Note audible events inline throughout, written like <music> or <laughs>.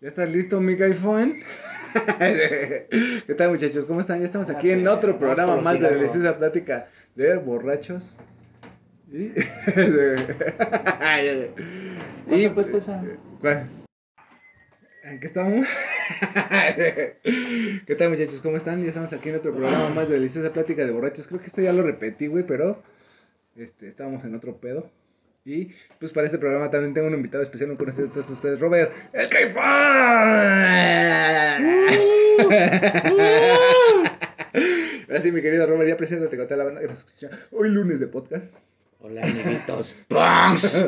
¿Ya estás listo, mi iPhone? <laughs> <laughs> <laughs> ¿Qué tal, muchachos? ¿Cómo están? Ya estamos aquí en otro programa más de Deliciosa Plática de Borrachos. ¿Y? ¿Y puesto esa? ¿Cuál? ¿En qué estamos? ¿Qué tal, muchachos? ¿Cómo están? Ya estamos aquí en otro programa más de Deliciosa Plática de Borrachos. Creo que esto ya lo repetí, güey, pero este, estábamos en otro pedo. Y pues para este programa también tengo un invitado especial, un conocido de todos ustedes, Robert, el Caifán. Así, mi querido Robert, ya preséntate con toda la banda que nos escucha hoy lunes de podcast. Hola, amiguitos. ¡Punks!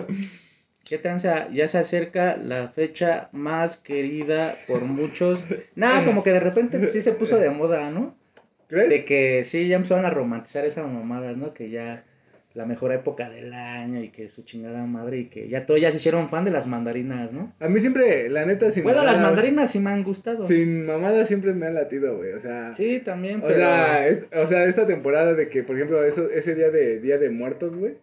¿Qué tranza? Ya se acerca la fecha más querida por muchos. Nada, como que de repente sí se puso de moda, ¿no? ¿Crees? De que sí, ya empezaron a romantizar esas mamadas, ¿no? Que ya la mejor época del año y que su chingada madre y que ya todos ya se hicieron fan de las mandarinas, ¿no? A mí siempre, la neta, sin Bueno, las mandarinas sí me han gustado. Sin mamada siempre me han latido, güey. O sea, Sí, también, o pero... sea, es- o sea, esta temporada de que, por ejemplo, eso, ese día de Día de Muertos, güey.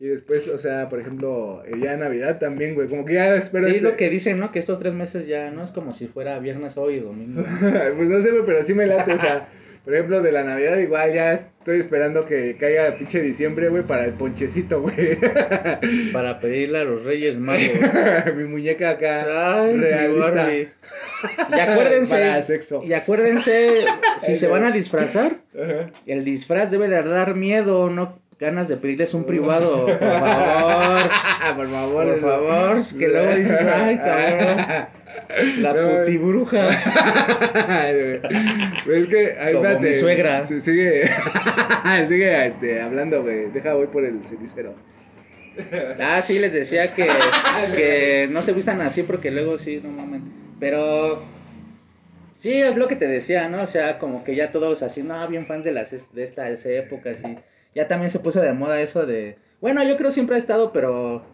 Y después, o sea, por ejemplo, el día de Navidad también, güey. Como que ya espero sí, este- lo que dicen, ¿no? Que estos tres meses ya no es como si fuera viernes, hoy y domingo. <laughs> pues no sé, güey, pero sí me late, o sea, <laughs> por ejemplo, de la Navidad igual ya estoy esperando que caiga pinche diciembre, güey, para el ponchecito, güey. <laughs> para pedirle a los Reyes Magos. <laughs> Mi muñeca acá, Ay, realista. Y acuérdense, Para sexo. y acuérdense, si se van a disfrazar, el disfraz debe de dar miedo, no ganas de pedirles un privado, <laughs> por favor. por favor. Por favor, que luego dices, ay, cabrón. La No. Pues <laughs> es que, ay, Como mi suegra. Sigue, <laughs> sigue este, hablando, güey. Deja, voy por el cenicero. Ah, sí, les decía que, <laughs> que no se vistan así porque luego sí, no mamen. Pero sí, es lo que te decía, ¿no? O sea, como que ya todos así, no, bien fans de, las, de estas épocas y ya también se puso de moda eso de... Bueno, yo creo siempre ha estado, pero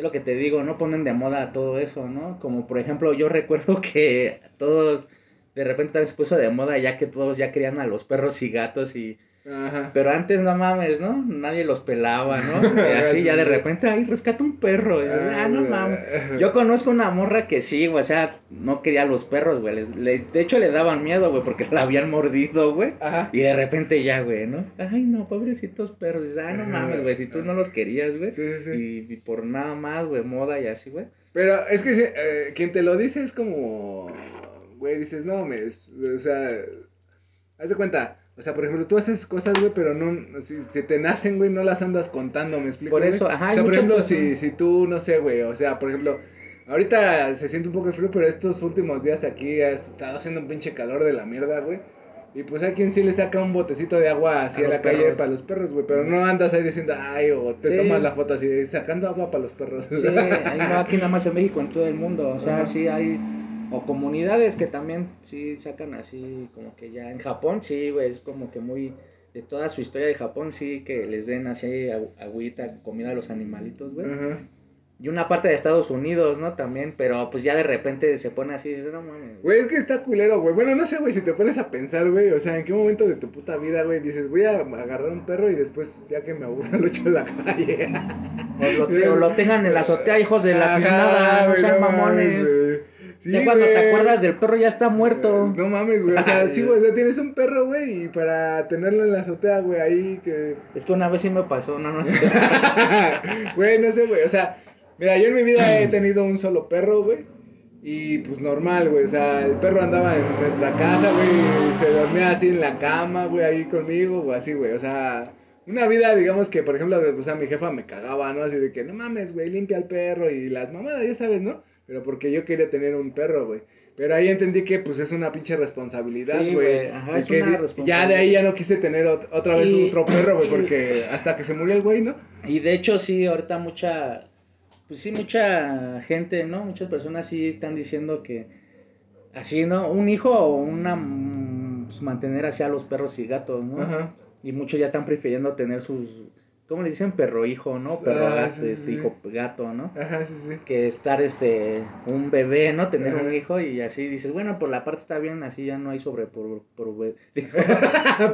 es lo que te digo, no ponen de moda todo eso, ¿no? Como por ejemplo, yo recuerdo <laughs> que todos, de repente también se puso de moda ya que todos ya querían a los perros y gatos y... Ajá. Pero antes no mames, ¿no? Nadie los pelaba, ¿no? <laughs> Y así ya de repente, ay, rescata un perro. Y dices, ah, no mames. Yo conozco una morra que sí, güey, o sea, no quería a los perros, güey. les- le- de hecho, le daban miedo, güey, porque <laughs> la habían mordido, güey. Ajá. Y de repente ya, güey, ¿no? Ay, no, pobrecitos perros. Dices, ah, no mames, güey, si tú no los querías, güey. Sí, sí, sí. Y, y por nada más, güey, moda y así, güey. Pero es que eh, quien te lo dice es como, güey, dices, no, me, o sea, haz de cuenta, o sea, por ejemplo, tú haces cosas, güey, pero no, si, si te nacen, güey, no las andas contando, ¿me explico? Por güey? eso, ajá, O sea, por ejemplo, si, personas- si tú, no sé, güey, o sea, por ejemplo, ahorita se siente un poco el frío, pero estos últimos días aquí ha estado haciendo un pinche calor de la mierda, güey. Y pues hay quien sí le saca un botecito de agua así A a, la calle perros. para los perros, güey. Pero no andas ahí diciendo, ay, o te Sí. tomas la foto así, sacando agua para los perros. Sí, ahí no, aquí nada más en México, en todo el mundo. O sea, Ajá. sí hay. O comunidades que también sí sacan así, como que ya. En Japón, sí, güey, es como que muy. De toda su historia de Japón, sí, que les den así agüita, comida a los animalitos, güey. Y una parte de Estados Unidos, ¿no? También, pero pues ya de repente se pone así y dices, no mames. Güey, es que está culero, güey. Bueno, no sé, güey, si te pones a pensar, güey. O sea, ¿en qué momento de tu puta vida, güey, dices, voy a agarrar un perro y después, ya que me aburra, <laughs> lo echo en la calle? O lo, te- o lo tengan en la azotea, hijos de la tiznada, no sean mamones. güey. Sí, ya cuando te acuerdas del perro ya está muerto. No mames, güey. O sea, sí, güey. O sea, tienes un perro, güey, y para tenerlo en la azotea, güey, ahí que. Es que una vez sí me pasó, no, no sé. <laughs> Güey, no sé, güey. O sea, mira, yo en mi vida he tenido un solo perro, güey. Y pues normal, güey. O sea, el perro andaba en nuestra casa, güey. y Se dormía así en la cama, güey, ahí conmigo, o así, güey. O sea, una vida, digamos que, por ejemplo, o sea, mi jefa me cagaba, ¿no? Así de que, no mames, güey, limpia al perro y las mamadas, ya sabes, ¿no? Pero porque yo quería tener un perro, güey. Pero ahí entendí que, pues, es una pinche responsabilidad, Sí, güey. güey, ajá, es que una di- Ya responsabilidad. de ahí ya no quise tener ot- otra vez Y- otro perro, güey, porque hasta que se murió el güey, ¿no? Y de hecho sí, ahorita mucha, pues sí, mucha gente, ¿no? Muchas personas sí están diciendo que así, ¿no? Un hijo o una, mm, pues, mantener así a los perros y gatos, ¿no? Ajá. Y muchos ya están prefiriendo tener sus, ¿cómo le dicen? Perro hijo, ¿no? Perro Ah, gato, sí, sí, este sí. hijo gato, ¿no? Ajá, sí, sí. Que estar este, un bebé, ¿no? Tener un hijo y así dices, bueno, por la parte está bien, así ya no hay sobre por, por,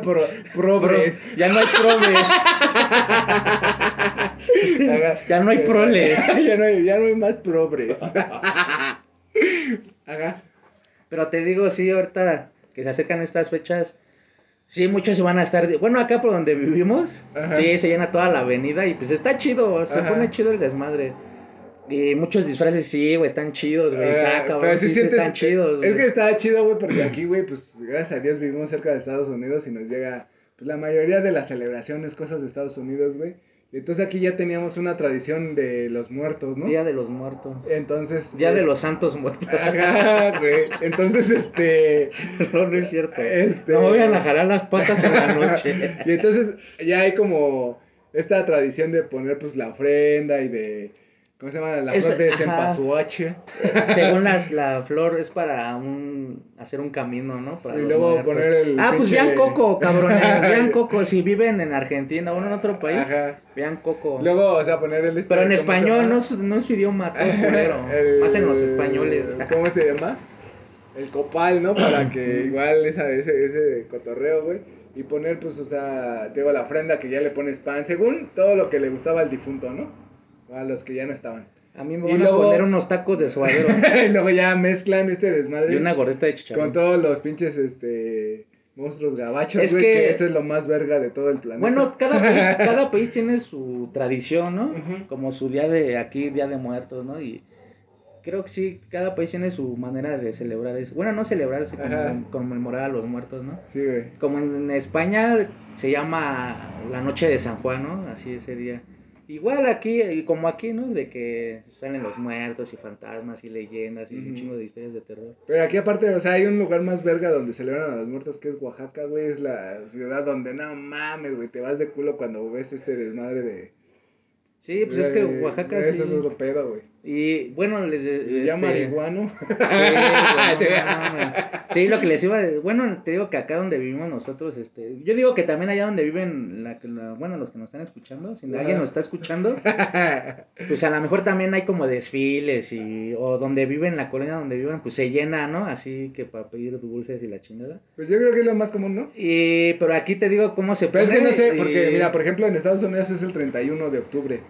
Pro, progres. <laughs> ya no hay <laughs> ya no hay proles. <laughs> ya, no hay, ya no hay más progres. Ajá. Pero te digo, sí, ahorita que se acercan estas fechas, sí, muchos se van a estar. Bueno, acá por donde vivimos, Ajá. sí, se llena toda la avenida y pues está chido, se Ajá. pone chido el desmadre. Y muchos disfraces, sí, güey, están chidos, güey. Ah, Saca, güey, sí sí, sientes- están chidos, Es que está chido, güey, porque aquí, güey, pues gracias a Dios vivimos cerca de Estados Unidos y nos llega pues la mayoría de las celebraciones, cosas de Estados Unidos, güey. Entonces aquí ya teníamos una tradición de los muertos, ¿no? Día de los muertos. Entonces. Día de los santos muertos. Ajá, güey. Entonces, este. <laughs> no, no es cierto. Este- No vayan a jalar las patas en la <laughs> noche. Y entonces ya hay como esta tradición de poner pues la ofrenda y de. ¿Cómo se llama? La Es- flor de ajá. cempasúchil. Según las, la flor es para un hacer un camino, ¿no? Para Y luego muertos. poner el Ah, pues vean Coco, cabrones. <laughs> Vean Coco. Si viven en Argentina o en otro país, Ajá. vean Coco. Luego, o sea, poner el. este, Pero en ¿cómo se español, no, es- no es su idioma, todo <laughs> culero. El- Más en los españoles. <laughs> ¿Cómo se llama? El copal, ¿no? Para que igual esa, ese, ese cotorreo, güey. Y poner, pues, o sea, te digo, la ofrenda que ya le pones pan, según todo lo que le gustaba al difunto, ¿no? A los que ya no estaban. A mí me Y van luego- a poner unos tacos de suadero <laughs> <laughs> y luego ya mezclan este desmadre y una gorrita de chicharrón. con todos los pinches, este, monstruos gabachos, Es güey, que- que... eso es lo más verga de todo el planeta. Bueno, cada país, <laughs> cada país tiene su tradición, ¿no? Como su día de aquí, día de muertos, ¿no? Y creo que sí, cada país tiene su manera de celebrar eso. Bueno, no celebrarse, conmemorar a los muertos, ¿no? Sí, güey. Como en España se llama la noche de San Juan, ¿no? Así ese día. Igual aquí, y como aquí, ¿no? De que salen los muertos y fantasmas y leyendas y un chingo de historias de terror. Pero aquí aparte, o sea, hay un lugar más verga donde celebran a los muertos que es Oaxaca, güey. Es la ciudad donde no mames, güey. Te vas de culo cuando ves este desmadre de. Sí, pues es que Oaxaca Eso sí. es otro pedo, güey. Y bueno, les... Ya este, marihuano. Sí, <laughs> no lo que les iba a decir, bueno, te digo que acá donde vivimos nosotros, este, yo digo que también allá donde viven, la, la- bueno, los que nos están escuchando, si Ajá. alguien nos está escuchando, pues a lo mejor también hay como desfiles y, o donde viven, la colonia donde vivan, pues se llena, ¿no? Así que para pedir dulces y la chingada. pues yo creo que es lo más común, ¿no? Y, pero aquí te digo cómo se Pero es que pone no sé, y- porque mira, por ejemplo, en Estados Unidos es el 31 de octubre,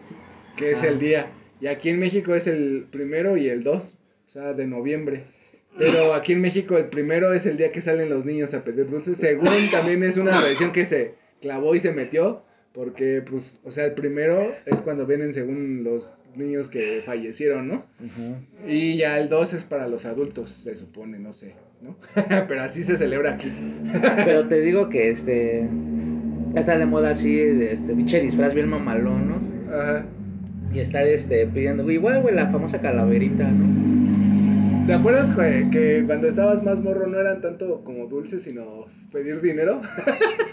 que es Ah. el día. Y aquí en México es el primero y el 2, o sea, de noviembre. Pero aquí en México el primero es el día que salen los niños a pedir dulces. Según también es una tradición que se clavó y se metió. Porque, pues, o sea, el primero es cuando vienen según los niños que fallecieron, ¿no? Ujú. Y ya el 2 es para los adultos, se supone, no sé, ¿no? <laughs> Pero así se celebra aquí. Pero te digo que este, está de moda así, de este, pinche disfraz bien mamalón, ¿no? Ajá. Y estar este, pidiendo, igual, güey, la famosa calaverita, ¿no? ¿Te acuerdas güey, que cuando estabas más morro no eran tanto como dulces, sino pedir dinero? <laughs>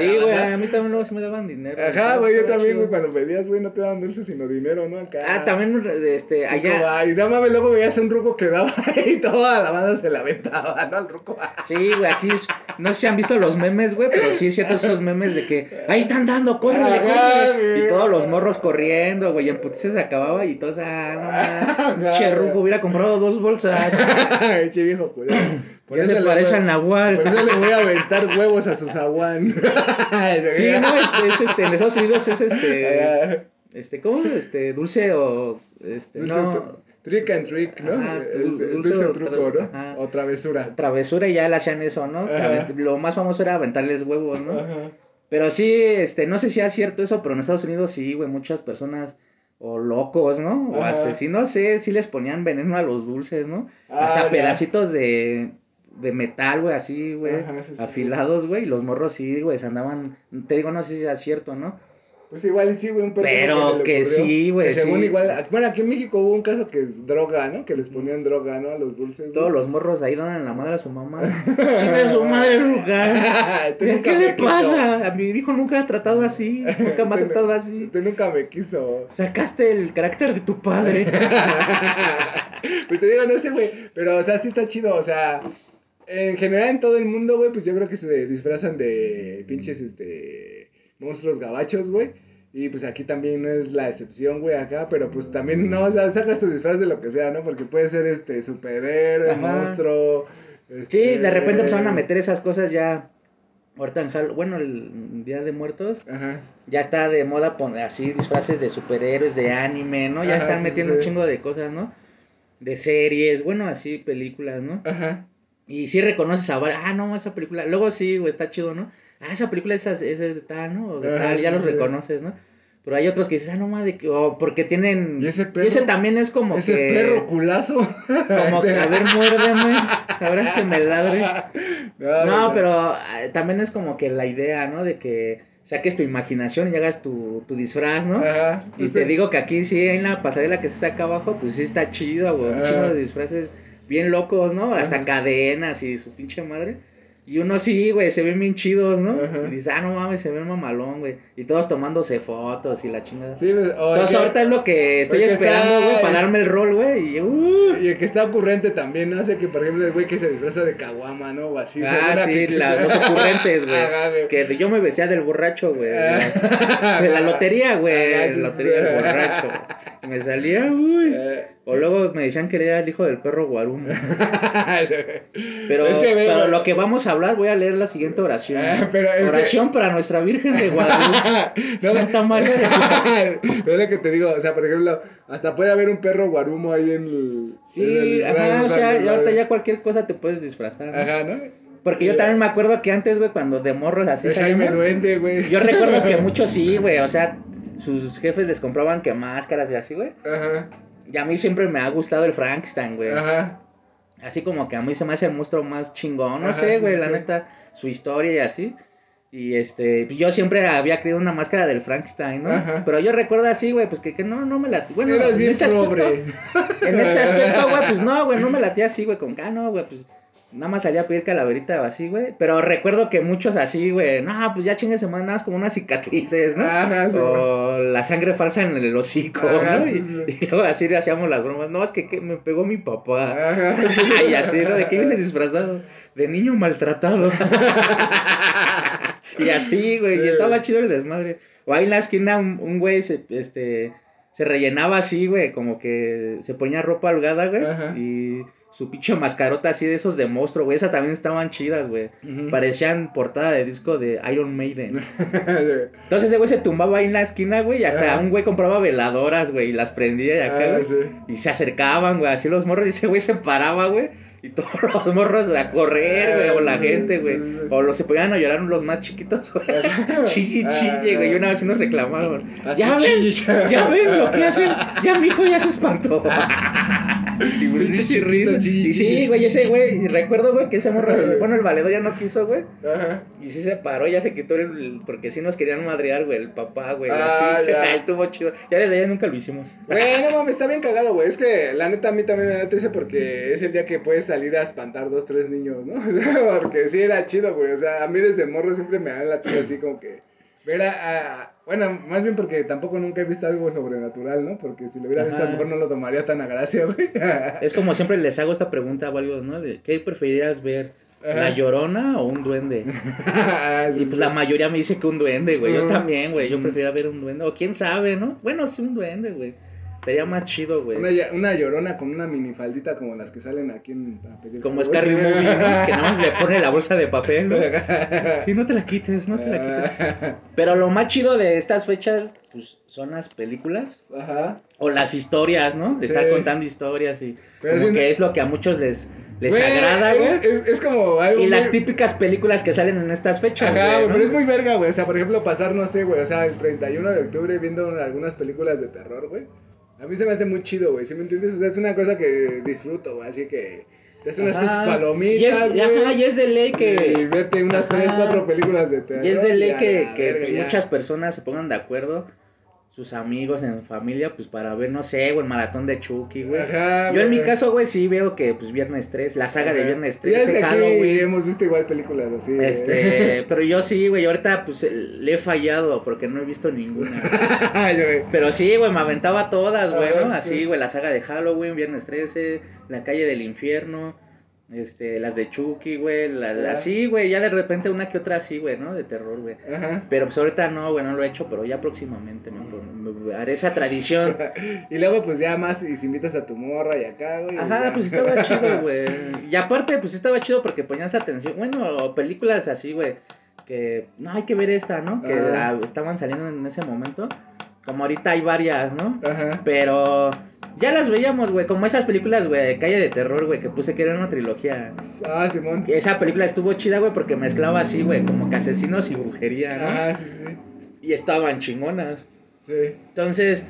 Sí, güey, a mí también luego se me daban dinero. Ajá, güey, yo también, güey, cuando pedías, güey, no te daban dulces, sino dinero, ¿no? Acá. Ah, también, este, allá. Y no mames, luego veías un ruco que daba <laughs> y toda la banda se la aventaba, ¿no? Al ruco. Sí, güey, aquí, es- no sé si han visto los memes, güey, pero sí es cierto esos memes de que ahí están dando, córrele, córrele. Y todos los morros corriendo, güey, y en putiza se acababa y todos, ah, no mames, che, ruco, hubiera comprado dos bolsas. <laughs> che viejo culero. <clears throat> Por Ya eso se le parece al Nahual. Por eso le voy a aventar huevos a su zaguán. <laughs> Sí, no, es, es, este, en Estados Unidos es este, este, ¿cómo? Este, dulce o, este, Dulce no, Trick and trick, ¿no? Ajá, El- el dul- dulce, o truco, ¿no? ajá. O travesura. travesura y ya le hacían eso, ¿no? Ajá. Lo más famoso era aventarles huevos, ¿no? Ajá. Pero sí, este, no sé si es cierto eso, pero en Estados Unidos sí, güey, muchas personas o locos, ¿no? O asesinos, sé, sí les ponían veneno a los dulces, ¿no? Ah, Hasta ya. pedacitos de, de metal, güey, así, güey, sí, sí, afilados, güey, y los morros sí, güey, se andaban, te digo, no sé si es cierto, ¿no? Pues igual sí, güey, un Pero se le que sí, güey, Que Según sí. igual, bueno, aquí en México hubo un caso que es droga, ¿no? Que les ponían droga, ¿no? A los dulces. Todos güey. los morros ahí dan la madre a su mamá. <laughs> Chinga su madre, Rugal. <laughs> Tú ¿Qué, qué le quiso. pasa? A mi hijo nunca ha tratado así, nunca me ha tratado así. Tú nunca me quiso. Sacaste el carácter de tu padre. <laughs> pues te digo, no sé, güey. Pero, o sea, sí está chido. O sea, en general en todo el mundo, güey, pues yo creo que se disfrazan de pinches, este, monstruos gabachos, güey. Y pues aquí también no es la excepción, güey, acá. Pero pues también, no, o sea, sacas tu disfraz de lo que sea, ¿no? Porque puede ser, este, superhéroe, Ajá. monstruo. Sí, este, de repente pues van a meter esas cosas ya. Ahorita en Hall- bueno, el Día de Muertos, Ajá. ya está de moda poner así disfraces de superhéroes, de anime, ¿no? Ya Ajá, están sí, metiendo sí, un sí. chingo de cosas, ¿no? de series, bueno, así, películas, ¿no? Ajá. Y sí reconoces a varias, ah, no, esa película, luego sí, güey, está chido, ¿no? Ah, esa película es, es de tal, ¿no? O de Ajá, tal, ya los reconoces, ¿no? Pero hay otros que dices, ah, no mames, o porque tienen... ¿Y ese perro? también es como Ese que... perro culazo. <laughs> Como que, Ese- a ver, muérdeme, a ver, es que me ladre. <laughs> No, No, pero ah, también es como que la idea, ¿no? De que saques tu imaginación y hagas tu, tu disfraz, ¿no? Ajá. Y te digo que aquí sí, en la pasarela que se saca abajo, pues sí está chido, güey. Un chingo de disfraces bien locos, ¿no? Hasta Ajá. cadenas y su pinche madre. Y uno sí, güey, se ven bien chidos, ¿no? Ajá. Y dices, ah, no mames, se ven mamalón, güey. Y todos tomándose fotos y la chingada. Sí, pues, o el Entonces que- ahorita es lo que estoy que esperando, güey, para darme el rol, güey. Y, uh, Y el que está ocurrente también, ¿no? Sea, que por ejemplo el güey que se disfraza de caguama, ¿no? O así. ah, sí, que la- sea- los ocurrentes, güey. <laughs> Que yo me besía del borracho, güey. Ajá. De la lotería, güey. <laughs> Ajá, La lotería del borracho. Me salía, uy. O luego me decían que era el hijo del perro guarumo. <laughs> Pero, Es que lo que vamos a hablar, voy a leer la siguiente oración. Ah, pero es que- oración para nuestra Virgen de Guadalupe. <laughs> No, Santa María de <laughs> Pero es lo que te digo, o sea, por ejemplo, hasta puede haber un perro guarumo ahí en el. en el Sí, disfraz, ajá, o sea, no y ahorita ya cualquier cosa te puedes disfrazar. Ajá, ¿no? Porque yo también me acuerdo que antes, güey, cuando de morros así Jaime salíamos, Duende, güey. Yo recuerdo que muchos sí, güey, o sea, sus jefes les compraban que máscaras y así, güey. Ajá, Y a mí siempre me ha gustado el Frankenstein, güey. ajá. Así como que a mí se me hace el monstruo más chingón, no Ajá, sé, sí, güey, sí, la neta, su historia y así. Y este, yo siempre había querido una máscara del Frankenstein, ¿no? Ajá. Pero yo recuerdo así, güey, pues que, que no, no me la... Bueno, Eras en bien ese aspecto, pobre. en ese aspecto, güey, pues no, güey, no me <laughs> latía así, güey, con que, ah, no, güey, pues nada más salía a pedir calaverita o así, güey. Pero recuerdo que muchos así, güey, no, pues ya chingue semana, nada más como unas cicatrices, ¿no? Ajá, sí, o la sangre falsa en el hocico, Ajá, ¿no? sí, y, sí. y luego así le hacíamos las bromas, no, es que, que me pegó mi papá. Ajá, <laughs> sí. y así, ¿no? ¿De qué vienes disfrazado? De niño maltratado. <laughs> y así, güey, y estaba chido el desmadre. O ahí en la esquina un, un güey se, este, se rellenaba así, güey, como que se ponía ropa holgada, güey. Ajá. Y su pinche mascarota así de esos de monstruo, güey. Esas también estaban chidas, güey. Parecían portada de disco de Iron Maiden. <laughs> Entonces ese güey se tumbaba ahí en la esquina, güey, y hasta un güey compraba veladoras, güey, y las prendía y acá, Ah, sí. Y se acercaban, güey, así los morros, y ese güey se paraba, güey. Y todos <laughs> los morros a correr, güey, o la Sí, gente, güey. O los se ponían a llorar los más chiquitos, güey. <laughs> Chille, chille, güey. Y una vez sí nos reclamaron. Ya ven, ya ven lo que hacen. Ya mi hijo ya se espantó. Y Pinche Y sí, güey, ese güey. Y recuerdo, güey, que ese morro, bueno, el valedor ya no quiso, güey. Ajá. Y sí se paró, ya se quitó el. Porque sí nos querían madrear, güey, el papá, güey. Ah, así. ya. <laughs> Estuvo chido. Ya desde allá nunca lo hicimos. Güey, no mames, está bien cagado, güey. Es que la neta a mí también me da triste porque es el día que puedes salir a espantar dos, tres niños, ¿no? <laughs> Porque sí era chido, güey. O sea, a mí desde morro siempre me da la tía así como que. Ver a, a- Bueno, más bien porque tampoco nunca he visto algo sobrenatural, ¿no? Porque si lo hubiera visto a lo mejor no lo tomaría tan a gracia, güey. <laughs> Es como siempre les hago esta pregunta a varios, ¿no? De, ¿Qué preferirías ver? Ajá. ¿La llorona o un duende? <laughs> Ah, sí, Y pues sí. la mayoría me dice que un duende, güey. Yo Ujú. también, güey. Yo Ujú. prefiero ver un duende. O quién sabe, ¿no? Bueno, sí, un duende, güey. Sería más chido, güey. Una, una llorona con una minifaldita como las que salen aquí en, a pedir Como. Scarry Movie, ¿no? Que nada más le pone la bolsa de papel, ¿no? <laughs> Sí, no te la quites, no te la quites. <laughs> Pero lo más chido de estas fechas, pues, son las películas. Ajá. O las historias, ¿no? De Sí. estar contando historias y... Pero como que no- es lo que a muchos les, les agrada, güey. Es, es como algo Y las típicas películas que salen en estas fechas, Ajá, güey, ¿no? pero es muy verga, güey. O sea, por ejemplo, pasar, no sé, güey. O sea, el 31 de octubre viendo algunas películas de terror, güey. A mí se me hace muy chido, güey. ¿Sí me entiendes? O sea, es una cosa que disfruto, güey. Así que te haces unas pinches Y palomitas, es, güey. ajá, y es de ley Y que... verte unas Ajá. 3, 4 películas de terror. Y es de ley que, que, pues, muchas personas se pongan de acuerdo, sus amigos en familia, pues para ver, no sé, güey, el maratón de Chucky, güey. Ajá, Yo en mi güey. caso, güey, sí veo que, pues, Viernes 3, la saga de. Viernes Ya 3, es que ese aquí Halloween. hemos visto igual películas así. güey. Este, <laughs> pero yo sí, güey, ahorita, pues, le he fallado porque no he visto ninguna. <laughs> Güey. Pero sí, güey, me aventaba todas, güey, Ajá, ¿no? sí. Así, güey, la saga de Halloween, Viernes 13, La calle del infierno, este, las de Chucky, güey, la, la- Ajá. sí, güey, ya de repente una que otra así, güey, ¿no? De terror, güey. Pero pues ahorita no, güey, no lo he hecho, pero ya próximamente me, me- haré esa tradición. <laughs> Y luego, pues ya más, y si invitas a tu morra y acá, güey. Ajá, ya. pues estaba chido, <laughs> güey. Y aparte, pues estaba chido porque ponías atención. Bueno, películas así, güey, que no hay que ver esta, ¿no? Que ah, estaban saliendo en ese momento. Como ahorita hay varias, ¿no? Ajá. Pero Ya las veíamos, güey, como esas películas, güey, Calle de Terror, güey, que puse que era una trilogía. Ah, Simón. Esa película estuvo chida, güey, porque mezclaba así, güey, como que asesinos y brujería, ¿no? Ah, sí, sí. Y estaban chingonas. Sí. Entonces,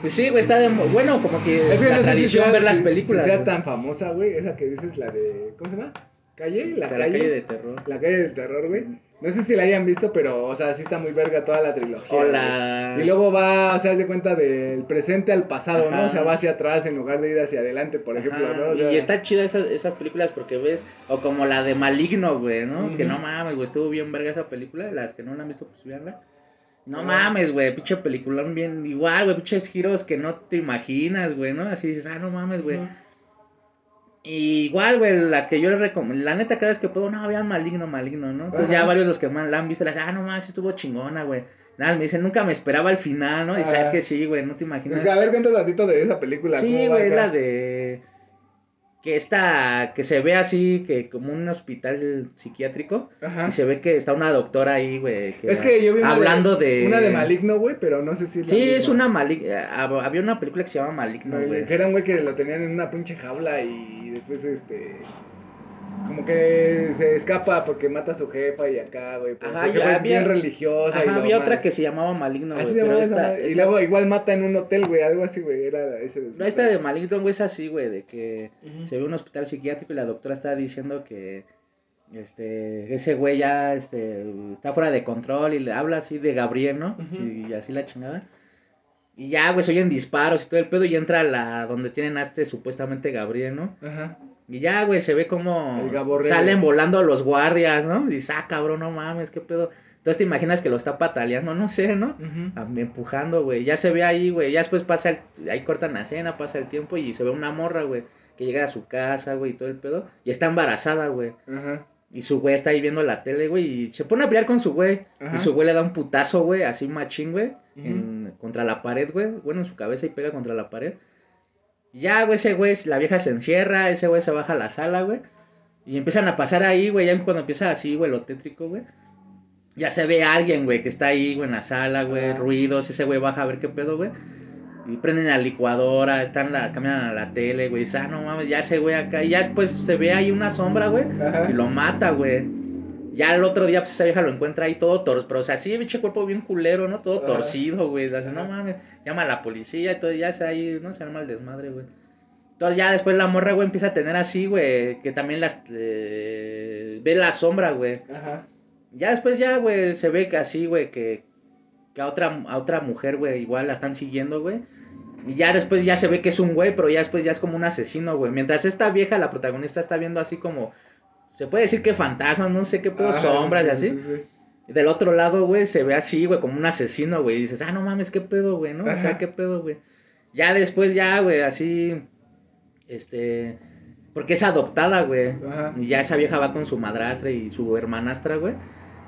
pues sí, güey, está de... Bueno, como que Es que la no si tradición sea, ver las películas. Si sea tan famosa, güey, esa que dices, la de. ¿Cómo se llama? ¿Calle? ¿La, La calle? calle de terror. La calle del terror, güey. No sé si la hayan visto, pero, o sea, sí está muy verga toda la trilogía. O güey. la... Y luego va, o sea, se cuenta del presente al pasado, ¿no? O sea, va hacia atrás en lugar de ir hacia adelante, por ejemplo, ¿no? O sea, y está chida esas, esas películas porque ves, o como la de Maligno, güey, ¿no? Que no mames, güey, estuvo bien verga esa película, las que no la han visto, pues véanla. No mames, güey, pinche película bien, igual, güey, pinches giros que no te imaginas, güey, ¿no? Así dices, ah, no mames, güey. Y igual, güey, las que yo les recomiendo, la neta, cada vez que puedo, no, vean Maligno, Maligno, ¿no? Entonces Ajá. ya varios los que más la han visto, las ah, no mames, estuvo chingona, güey. Nada, me dicen, nunca me esperaba el final, ¿no? Y sabes Ajá. que sí, güey, no te imaginas. Pues, a ver, cuenta tantito de esa película. Sí, ¿cómo va güey, la de. Que está. Que se ve así, que como un hospital psiquiátrico. Ajá. Y se ve que está una doctora ahí, güey. Es que yo vi una Hablando de. Una de Maligno, güey, pero no sé si es la Sí, es una maligno. Había una película que se llama Maligno, No, güey. que era un güey que lo tenían en una pinche jaula y después, este... Como que se escapa porque mata a su jefa y acá, güey. Pero Ajá, su ya jefa es había- bien religiosa y Ajá, lo había otra que se llamaba Maligno, güey. Pero esta, madre. Y esta, luego igual mata en un hotel, güey, algo así, güey. Era ese no, desmadre. esta de Maligno, güey, es así, güey. De que se ve un hospital psiquiátrico y la doctora está diciendo que. Este, ese güey ya este, está fuera de control y le habla así de Gabriel, ¿no? Y así la chingada. Y ya, güey, se oyen disparos y todo el pedo y entra la donde tienen a este supuestamente Gabriel, ¿no? Ajá. Y ya, güey, se ve como salen volando los guardias, ¿no? Y dices, ah, cabrón, no mames, qué pedo. Entonces te imaginas que lo está pataleando, no sé, ¿no? Ah, Empujando, güey. Ya se ve ahí, güey. Ya después pasa el... Ahí cortan la escena, pasa el tiempo y se ve una morra, güey. Que llega a su casa, güey, y todo el pedo. Y está embarazada, güey. Ajá. Y su güey está ahí viendo la tele, güey. Y se pone a pelear con su güey. Ajá. Y su güey le da un putazo, güey, así machín, güey. Contra la pared, güey. Bueno, en su cabeza y pega contra la pared. Y ya, güey, ese güey, la vieja se encierra. Ese güey se baja a la sala, güey. Y empiezan a pasar ahí, güey. Ya cuando empieza así, güey, lo tétrico, güey. Ya se ve a alguien, güey, que está ahí, güey, en la sala, güey. Ah. Ruidos. Ese güey baja a ver qué pedo, güey. Y prenden la licuadora, están la, cambian a la tele, güey. Dice, ah, no mames, ya ese güey acá. Y ya después se ve ahí una sombra, güey. Y lo mata, güey. Ya el otro día, pues esa vieja lo encuentra ahí todo torcido. Pero, o sea, sí, bicho cuerpo bien culero, ¿no? Todo torcido, güey. Hace, no mames, llama a la policía y todo. Ya se ahí, ¿no? Se arma el desmadre, güey. Entonces ya después la morra, güey, empieza a tener así, güey. Que también las. eh, ve la sombra, güey. Ajá. Ya después ya, güey, se ve que así, güey, que, que a otra, a otra mujer, güey, igual la están siguiendo, güey. Y ya después ya se ve que es un güey, pero ya después ya es como un asesino, güey. Mientras esta vieja, la protagonista, está viendo así como... Se puede decir que fantasmas, no sé qué pedo, Ajá, sombras sí, y sí, así. sí, sí. Y Del otro lado, güey, se ve así, güey, como un asesino, güey. Y dices, ah, no mames, qué pedo, güey, ¿no? O sea, Ajá. qué pedo, güey. Ya después, ya, güey, así. Este. Porque es adoptada, güey. Ajá. Y ya esa vieja va con su madrastra y su hermanastra, güey.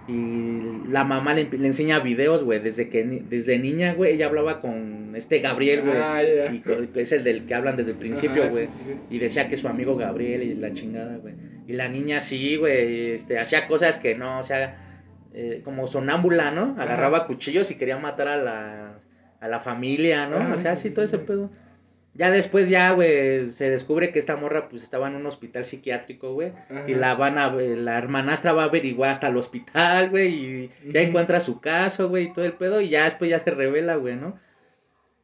Y la mamá le, le enseña videos, güey. Desde que desde niña, güey, ella hablaba con este Gabriel, güey. Ah, ya, ya. Y es el del que hablan desde el principio, Ajá, güey. sí, sí, sí. Y decía que su amigo Gabriel y la chingada, güey. Y la niña sí, güey, este, hacía cosas que no, o sea, eh, como sonámbula, ¿no? Agarraba Ajá. cuchillos y quería matar a la, a la familia, ¿no? Ajá, o sea, sí, todo sí, ese pedo. Ya después ya, güey, se descubre que esta morra pues estaba en un hospital psiquiátrico, güey. Y la van a, la hermanastra va a averiguar hasta el hospital, güey, y ya encuentra su caso, güey, y todo el pedo, y ya después ya se revela, güey, ¿no?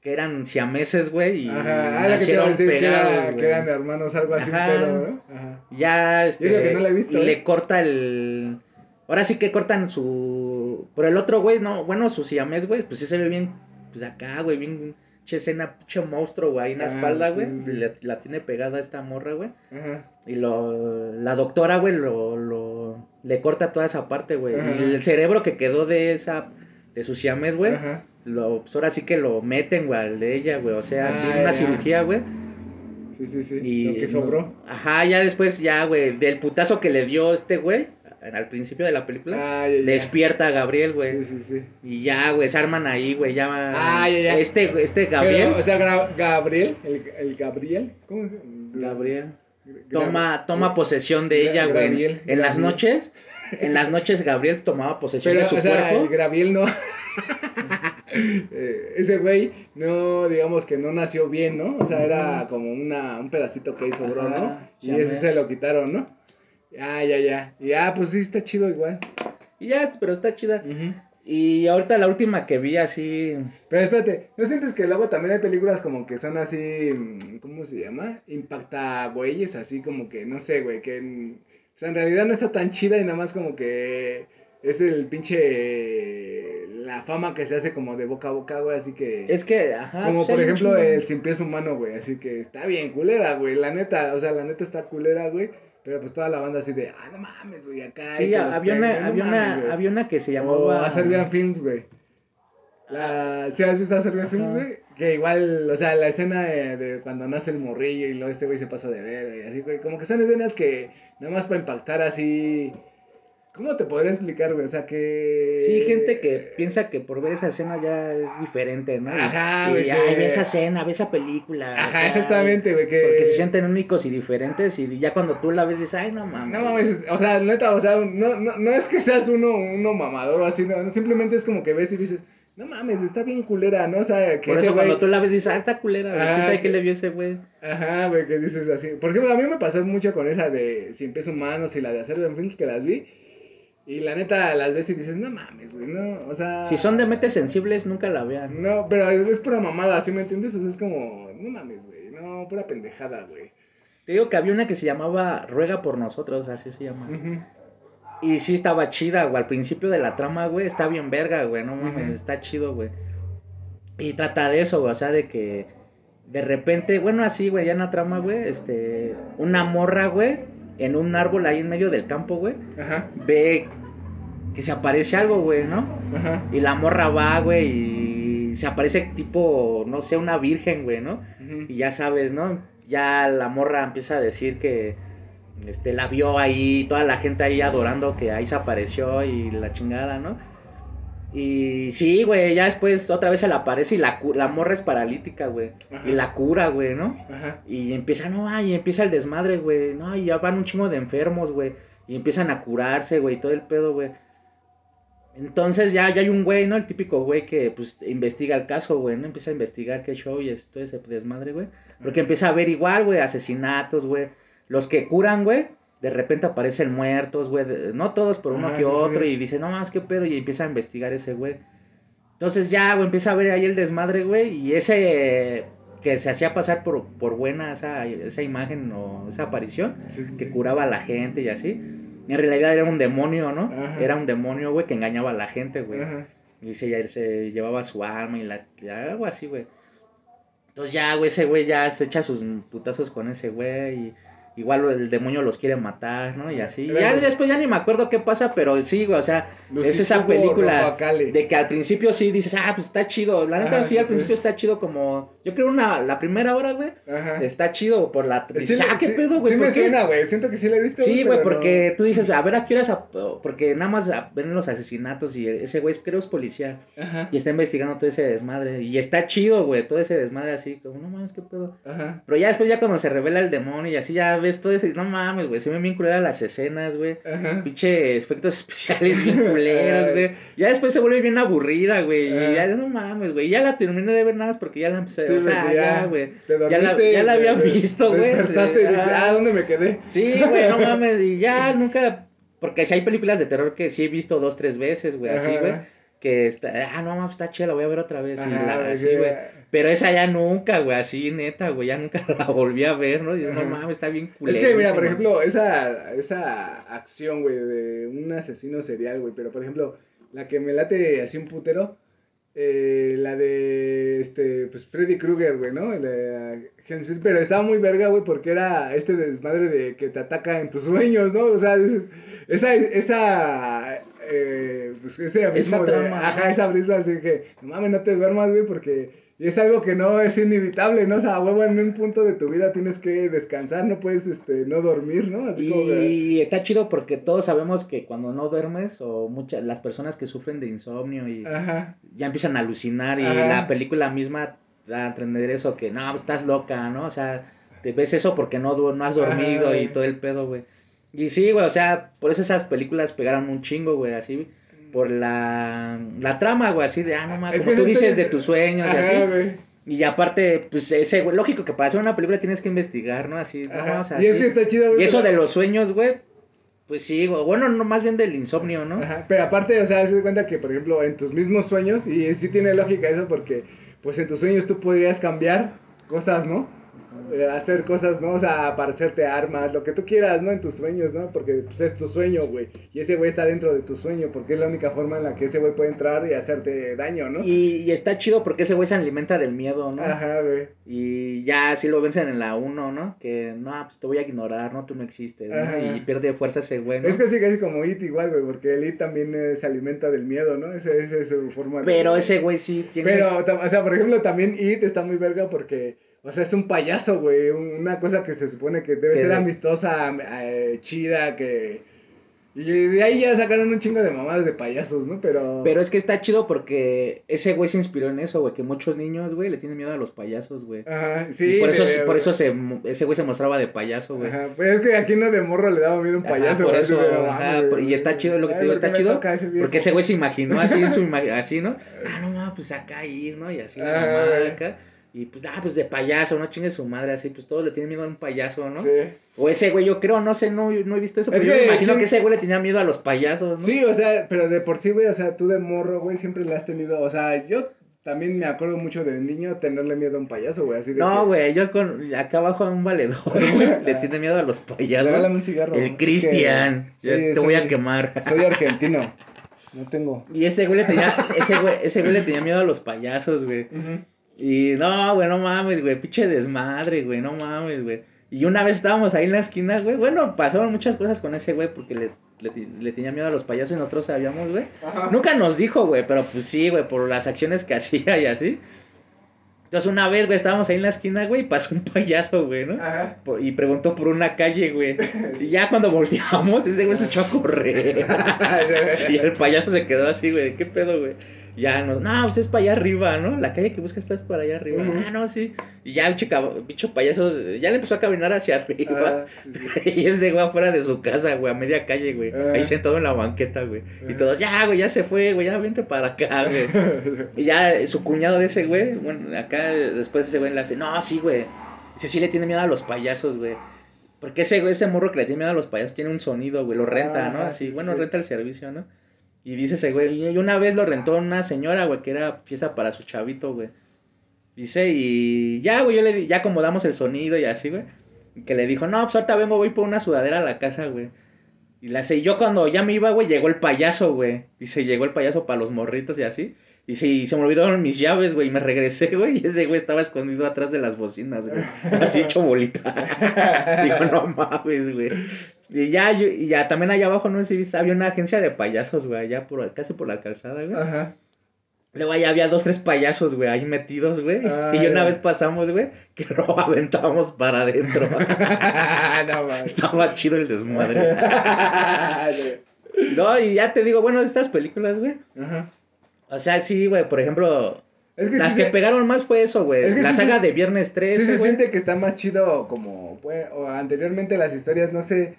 Que eran siameses, güey, y Ajá. Ah, la que te iba a nacieron decir que, era- pegados, que güey. eran hermanos, algo así, pedo, ¿no? Ajá. Ya, este, eso que no la he visto, y ¿eh? le corta el... Ahora sí que cortan su... Por el otro, güey, no, bueno, su siamés, güey, pues sí se ve bien, pues acá, güey, bien, che escena, pinche monstruo, güey, ahí en la Ah, espalda, güey, sí, sí. le- la tiene pegada esta morra, güey. Ajá. Y lo, la doctora, güey, lo, lo, le corta toda esa parte, güey. Y el cerebro que quedó de esa, de su siamés, güey, Ajá. lo, pues ahora sí que lo meten, güey, al de ella, güey. O sea, así Ah, una ya. cirugía, güey. Sí, sí, sí. Y Lo que sobró. no- ajá, ya después, ya, güey, del putazo que le dio este güey, al principio de la película, Ah, ya, ya. despierta a Gabriel, güey. Sí, sí, sí. Y ya, güey, se arman ahí, güey, ya. Ah, ya, ya. Este, este Gabriel, Pero, o sea, Gra- Gabriel, el, el Gabriel, ¿cómo? Gabriel. Gra- Toma, toma posesión de Gra- ella, güey. En- Gabriel, las Gabriel. noches, en las noches Gabriel tomaba posesión Pero, de su o sea, cuerpo. el Gabriel no. Eh, <laughs> ese güey no, digamos que no nació bien, ¿no? O sea, era como una, un pedacito que hizo bro, Y ese se lo quitaron, ¿no? Ya, ya, ya. Y ah, pues sí, está chido igual. Y ya, pero está chida. Y ahorita la última que vi así. Pero espérate, ¿no sientes que luego también hay películas como que son así, mm, ¿cómo se llama? Impacta güeyes, así como que, no sé, güey, que en, o sea, en realidad no está tan chida y nada más como que es el pinche, la fama que se hace como de boca a boca, güey, así que... Es que, ajá. como pues por ejemplo el sin pies humano, güey, así que está bien culera, güey, la neta, o sea, la neta está culera, güey, pero pues toda la banda así de, ah, no mames, güey, acá... Sí, había una, no había, mames, una, güey". había una que se llamaba. a Serbian Films, güey. La, ¿Sí has visto a Serbian. Films, güey? Que igual, o sea, la escena de, de cuando nace el morrillo y luego este güey se pasa de ver, güey. Así, güey. Como que son escenas que nada más para impactar así. ¿Cómo te podría explicar, güey? O sea, que. Sí, gente que piensa que por ver esa escena ya es diferente, ¿no? Ajá, y, güey, ay, que- ve esa escena, ve esa película. Ajá, exactamente, güey. Que... Porque se sienten únicos y diferentes y ya cuando tú la ves dices, ay, no mames. No mames, o sea, neta, o sea, no, no, no es que seas uno, uno mamador o así, no, simplemente es como que ves y dices, no mames, está bien culera, ¿no? O sea, que Por eso cuando tú la ves dices, ah, está culera, güey. Ah, ¿Quién sabe que- qué le vio ese güey? Ajá, güey, que dices así. Por ejemplo, a mí me pasó mucho con esa de Cien Pies Humanos y la de Serbian Films que las vi. Y la neta las ves y dices, no mames, güey, no, o sea... Si son de mentes sensibles, nunca la vean. No, pero es, pura mamada, ¿sí me entiendes? O sea, es como, no mames, güey, no, pura pendejada, güey. Te digo que había una que se llamaba Ruega por nosotros, así se llama. Y sí estaba chida, güey. Al principio de la trama, güey, está bien verga, güey. No mames, está chido, güey. Y trata de eso, güey. O sea, de que de repente, bueno, así, güey, ya en la trama, güey, este, una morra, güey, en un árbol ahí en medio del campo, güey, Ajá, ve que se aparece algo, güey, ¿no? ajá. Y la morra va, güey, y se aparece tipo, no sé, una virgen, güey, ¿no? Y ya sabes, ¿no? Ya la morra empieza a decir que este, la vio ahí, toda la gente ahí adorando que ahí se apareció y la chingada, ¿no? Y sí, güey, ya después otra vez se le aparece y la, la morra es paralítica, güey. Y la cura, güey, ¿no? Ajá. Y empieza, no, ay, y empieza el desmadre, güey. No, y ya van un chingo de enfermos, güey. Y empiezan a curarse, güey, todo el pedo, güey. Entonces ya, ya hay un güey, ¿no? El típico güey que pues investiga el caso, güey, ¿no? Empieza a investigar qué show y es todo ese desmadre, güey. Porque empieza a ver igual, güey, asesinatos, güey. Los que curan, güey, de repente aparecen muertos, güey. No todos, pero uno que sí, otro. sí. Y dice, no más, qué pedo. Y empieza a investigar ese güey. Entonces ya, güey, empieza a ver ahí el desmadre, güey. Y ese que se hacía pasar por, por buena esa, esa imagen o esa aparición, Sí, que curaba a la gente y así. En realidad era un demonio, ¿no? Ajá. Era un demonio, güey, que engañaba a la gente, güey. Y se, se llevaba su alma y la, algo así, güey. Entonces ya, güey, ese güey ya se echa sus putazos con ese güey. Y igual el demonio los quiere matar, ¿no? Y así. Ya después ya ni me acuerdo qué pasa, pero sí, güey, o sea, es esa película de que al principio sí dices, ah, pues está chido. La neta Ajá, sí, sí, al sí. principio está chido como... Yo creo una, la primera hora, güey, Ajá. está chido por la... Sí, Dices, ah, qué pedo, güey. Sí ¿por me qué? suena, güey. Siento que sí la he visto. Sí, güey, porque no. tú dices, a ver, ¿a qué horas? Porque nada más ah, ven los asesinatos y ese güey creo es policía. Ajá. Y está investigando todo ese desmadre. Y está chido, güey, todo ese desmadre así, como, no mames, qué pedo. Ajá. Pero ya después, ya cuando se revela el demonio y así, ya ves todo ese, no mames, güey, se ven bien culeras las escenas, güey. Ajá. Pinche efectos <laughs> especiales bien culeros, güey. Ya después se vuelve bien aburrida, güey. Y ya, no mames, güey. Ya la terminé de ver nada más porque ya la empecé, Sí, o sea, ya, güey. Ya la, dormiste. ya la había visto, güey. Despertaste y dices, Ah. ¿dónde me quedé? Sí, güey, no <laughs> mames, y ya nunca. Porque si hay películas de terror que sí he visto dos, tres veces, güey, así, güey. Que está, ah, no mames, está chela, la voy a ver otra vez. y Ajá, la, güey, así, que- güey. Pero esa ya nunca, güey, así, neta, güey, ya nunca <laughs> la volví a ver, ¿no? Y no mames, está bien Es culero. que, mira, por ejemplo, esa, esa acción, güey, de un asesino serial, güey. Pero, por ejemplo, la que me late así un putero, eh, la de, este, pues, Freddy Krueger, güey, ¿no? Street, Pero estaba muy verga, güey, porque era este desmadre de que te ataca en tus sueños, ¿no? O sea, dices, esa, esa, eh, pues, ese abismo de, ajá, esa brisba, así que, no mames, no te duermas, güey, porque... Y es algo que no es inevitable, ¿no? O sea, huevo, en un punto de tu vida tienes que descansar, no puedes, este, no dormir, ¿no? Así como que... Y está chido porque todos sabemos que cuando no duermes, o muchas, las personas que sufren de insomnio y Ajá. ya empiezan a alucinar, y Ajá. la película misma da a entender eso, que no, estás loca, ¿no? O sea, te ves eso porque no, no has dormido y todo el pedo, güey. Y sí, güey, o sea, por eso esas películas pegaron un chingo, güey, así. por la, la trama, güey, así de, ah, no mames, Es como tú dices de tus sueños y así. güey. Y aparte, pues ese, güey, lógico que para hacer una película tienes que investigar, ¿no? Así, no, o sea, Y es así. que está chido, güey. Y eso de los sueños, güey, pues sí, güey, bueno, no, más bien del insomnio, ¿no? Ajá, pero aparte, o sea, se cuenta que, por ejemplo, en tus mismos sueños, y sí tiene lógica eso porque, pues en tus sueños tú podrías cambiar cosas, ¿no? Eh, hacer cosas, ¿no? O sea, parecerte armas, lo que tú quieras, ¿no? En tus sueños, ¿no? Porque pues, es tu sueño, güey. Y ese güey está dentro de tu sueño, porque es la única forma en la que ese güey puede entrar y hacerte daño, ¿no? Y, y está chido porque ese güey se alimenta del miedo, ¿no? Ajá, güey. Y ya así lo vencen en la 1, ¿no? Que no, pues te voy a ignorar, ¿no? Tú no existes, ¿no? Ajá. Y pierde fuerza ese güey, ¿no? Es casi casi como It igual, güey, porque el It también eh, se alimenta del miedo, ¿no? Esa es su forma de- Pero ese güey sí tiene. Pero, o sea, por ejemplo, también It está muy verga porque, o sea, es un payaso, güey. un- Una cosa que se supone que debe Que ser de- amistosa, eh, chida, que... Y de ahí ya sacaron un chingo de mamadas de payasos, ¿no? Pero... Pero es que está chido porque ese güey se inspiró en eso, güey. Que muchos niños, güey, le tienen miedo a los payasos, güey. Ajá, Y sí. por eso, de- por eso se, ese güey se mostraba de payaso, güey. Ajá, pues es que aquí no de morro le daba miedo a un Ajá, payaso, por güey, eso, no ajá, mames, por- y güey. está chido lo que te digo, ¿por está chido ese? Porque ese güey se imaginó así en su <laughs> así, ¿no? Ah, no mames, pues acá ir, ¿no? Y así la Ajá, mamada güey. acá. Y pues, ah, pues de payaso, no chingue su madre, así, pues todos le tienen miedo a un payaso, ¿no? Sí. O ese güey, yo creo, no sé, no, no he visto eso, Es pero yo me imagino ¿quién- que ese güey le tenía miedo a los payasos, ¿no? Sí, o sea, pero de por sí, güey, o sea, tú de morro, güey, siempre le has tenido, o sea, yo también me acuerdo mucho de niño tenerle miedo a un payaso, güey, así de No, que- güey, yo con acá abajo a un valedor, <laughs> güey, le tiene miedo a los payasos. Regálame un cigarro. El Cristian, sí, te soy- voy a quemar. Soy argentino. No tengo. <laughs> Y ese güey le tenía, ese güey, ese güey le tenía miedo a los payasos, güey. Y no, güey, no mames, güey, pinche desmadre, güey, no mames, güey. Y una vez estábamos ahí en la esquina, güey, bueno, pasaron muchas cosas con ese güey porque le, le, le tenía miedo a los payasos y nosotros sabíamos, güey. Ajá. Nunca nos dijo, güey, pero pues sí, güey, por las acciones que <laughs> hacía y así. Entonces una vez, güey, estábamos ahí en la esquina, güey, y pasó un payaso, güey, ¿no? Ajá. Po- Y preguntó por una calle, güey. Y ya cuando volteamos, ese güey se echó a correr. <laughs> y el payaso se quedó así, güey. ¿Qué pedo, güey? Ya nos, no, pues es para allá arriba, ¿no? La calle que busca está para allá arriba. Ah, no, sí. Y ya el bicho payaso, ya le empezó a caminar hacia arriba. Ah, sí. y ese güey afuera de su casa, güey, a media calle, güey. Ah. Ahí sentado en la banqueta, güey. Y Ah. todos, ya, güey, ya se fue, güey, ya vente para acá, güey. <laughs> Y ya eh, su cuñado de ese güey, bueno, acá eh, después ese güey le hace, no, sí, güey. Dice, sí le tiene miedo a los payasos, güey. Porque ese güey, ese morro que le tiene miedo a los payasos tiene un sonido, güey, lo renta, ¿no? Así, sí, bueno, sí. renta el servicio, ¿no? Y dice ese güey, y una vez lo rentó una señora, güey, que era pieza para su chavito, güey. Dice, y ya, güey, yo le di, ya acomodamos el sonido y así, güey. Que le dijo, no, pues ahorita vengo, voy por una sudadera a la casa, güey. Y la sé, y yo cuando ya me iba, güey, llegó el payaso, güey. Dice, llegó el payaso para los morritos y así. Dice, y se me olvidaron mis llaves, güey, y me regresé, güey, y ese güey estaba escondido atrás de las bocinas, güey. Así hecho bolita. <laughs> Digo, no mames, güey. Y ya, yo- y ya también allá abajo, no sé si viste, había una agencia de payasos, güey, allá por, casi por la calzada, güey. Ajá. Luego allá había dos, tres payasos, güey, ahí metidos, güey. Ah, y una ya. vez pasamos, güey, que <laughs> lo aventábamos para adentro. <laughs> no. Estaba chido el desmadre. <laughs> No, y ya te digo, bueno, estas películas, güey. Ajá. O sea, sí, güey, por ejemplo, Es que las sí que se- pegaron más fue eso, güey. Es que La sí saga se- de Viernes 13, Sí se siente que está más chido como, o anteriormente las historias, no sé.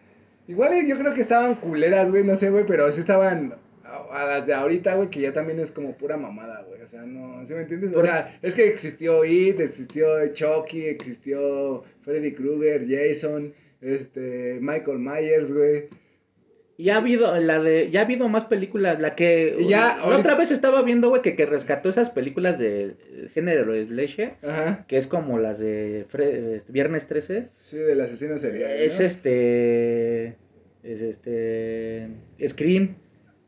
Igual yo creo que estaban culeras, güey, no sé, güey, pero sí estaban a, a las de ahorita, güey, que ya también es como pura mamada, güey. O sea, no, ¿sí me entiendes? O sea, es que existió It, existió Chucky, existió Freddy Krueger, Jason, este, Michael Myers, güey. Ya ha habido, la de, ya ha habido más películas, la que, ya, la otra vez estaba viendo, güey, que, que rescató esas películas de eh, género slasher, Ajá. que es como las de Fre- este, Viernes 13, Sí, del asesino serial. es ¿no? este, es este, Scream,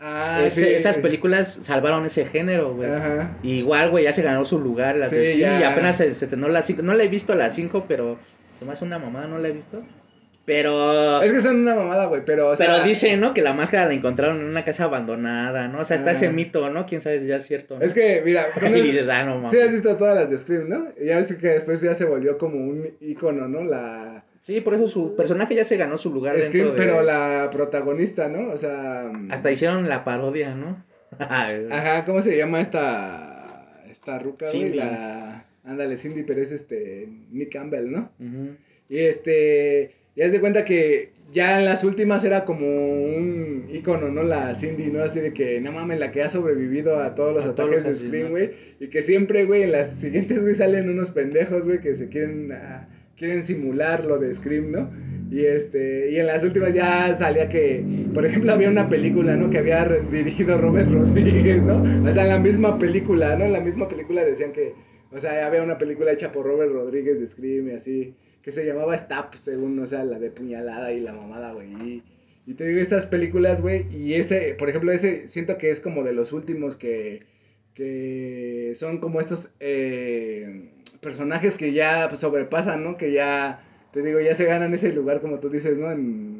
Ah, Es- sí. esas películas salvaron ese género, güey. Ajá. Y Igual, güey, ya se ganó su lugar las de Scream y apenas se, se estrenó la 5. No la he visto la 5, pero se me hace una mamada, no la he visto. Pero... Es que son una mamada, güey, pero, o sea, pero dicen, ¿no? Que la máscara la encontraron en una casa abandonada, ¿no? O sea, está Ah. ese mito, ¿no? Quién sabe si ya es cierto, ¿no? Es que, mira, <laughs> y dices, ah, no mames. Sí, has visto todas las de Scream, ¿no? Y ya ves que después ya se volvió como un icono, ¿no? La Sí, por eso su personaje ya se ganó su lugar Scream, dentro de... pero la protagonista, ¿no? O sea, Hasta hicieron la parodia, ¿no? <laughs> Ajá, ¿cómo se llama esta esta ruca, güey? Cindy. La ándale, Cindy, pero es este Nick Campbell, ¿no? Ujú. Y este, ya de cuenta que ya en las últimas era como un icono, ¿no? La Cindy, ¿no? Así de que, no mames, la que ha sobrevivido a todos los ataques de Scream, güey. Y que siempre, güey, en las siguientes, güey, salen unos pendejos, güey, que se quieren, uh, quieren simular lo de Scream, ¿no? Y este, y en las últimas ya salía que, por ejemplo, había una película, ¿no? Que había dirigido Robert Rodríguez, ¿no? O sea, en la misma película, ¿no? En la misma película decían que, o sea, había una película hecha por Robert Rodríguez de Scream y así que se llamaba Stab, según, o sea, la de puñalada y la mamada, güey. Y, te digo, estas películas, güey, y ese, por ejemplo, ese siento que es como de los últimos que, que son como estos eh, personajes que ya pues, sobrepasan, ¿no? Que ya, te digo, ya se ganan ese lugar, como tú dices, ¿no? En,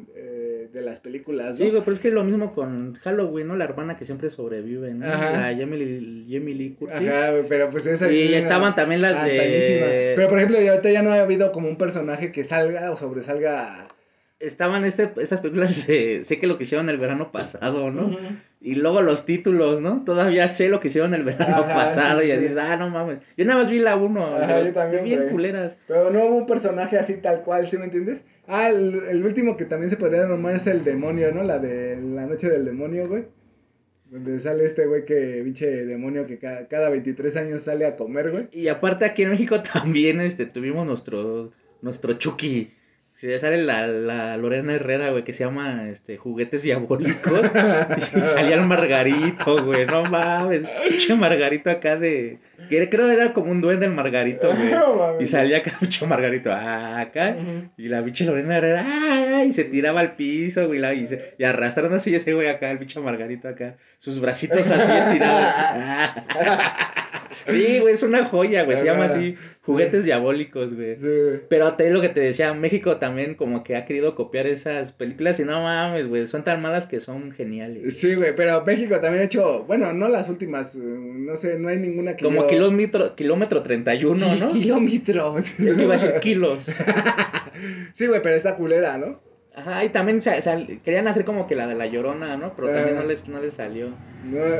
de las películas, ¿no? Sí, güey, pero es que es lo mismo con Halloween, ¿no? La hermana que siempre sobrevive, ¿no? Ajá. La Jamie, Lee Curtis. Ajá, pero pues esa... Y estaban también las de... Pero, por ejemplo, ahorita ya no ha habido como un personaje que salga o sobresalga estaban este, estas películas, sé que lo que hicieron el verano pasado, ¿no? Y luego los títulos, ¿no? Todavía sé lo que hicieron el verano pasado y ya dices, ah, no mames. Yo nada más vi la uno. yo también. Bien culeras. Pero no hubo un personaje así tal cual, ¿sí me entiendes? Ah, el, último que también se podría nombrar es el demonio, ¿no? La de la noche del demonio, güey. Donde sale este güey que, pinche demonio que cada, cada 23 años sale a comer, güey. Y aparte aquí en México <laughs> también, este, tuvimos nuestro, nuestro Chucky si le sale la, la Lorena Herrera, güey, que se llama este, Juguetes Diabólicos. <laughs> y salía el Margarito, güey. No mames. Pinche Margarito acá de. Que creo era como un duende el Margarito, güey. <laughs> y salía acá, <laughs> pinche Margarito, acá. Y la pinche Lorena Herrera, ¡ay! Y se tiraba al piso, güey. Y, se, y arrastrando así ese güey acá, el pinche Margarito acá. Sus bracitos así estirados. Sí, güey, es una joya, güey. Se llama así Juguetes Diabólicos, güey. Sí, Pero te lo que te decía, México también como que ha querido copiar esas películas y no mames, güey. Son tan malas que son geniales. Sí, güey, pero México también ha hecho, bueno, no las últimas, no sé, no hay ninguna que. Como kilómetro, kilómetro 31, ¿no? Kilómetro. Es que iba a ser kilos. <laughs> sí, güey, pero está culera, ¿no? Ajá, y también querían hacer como que la de la llorona, ¿no? Pero también no les, no les salió.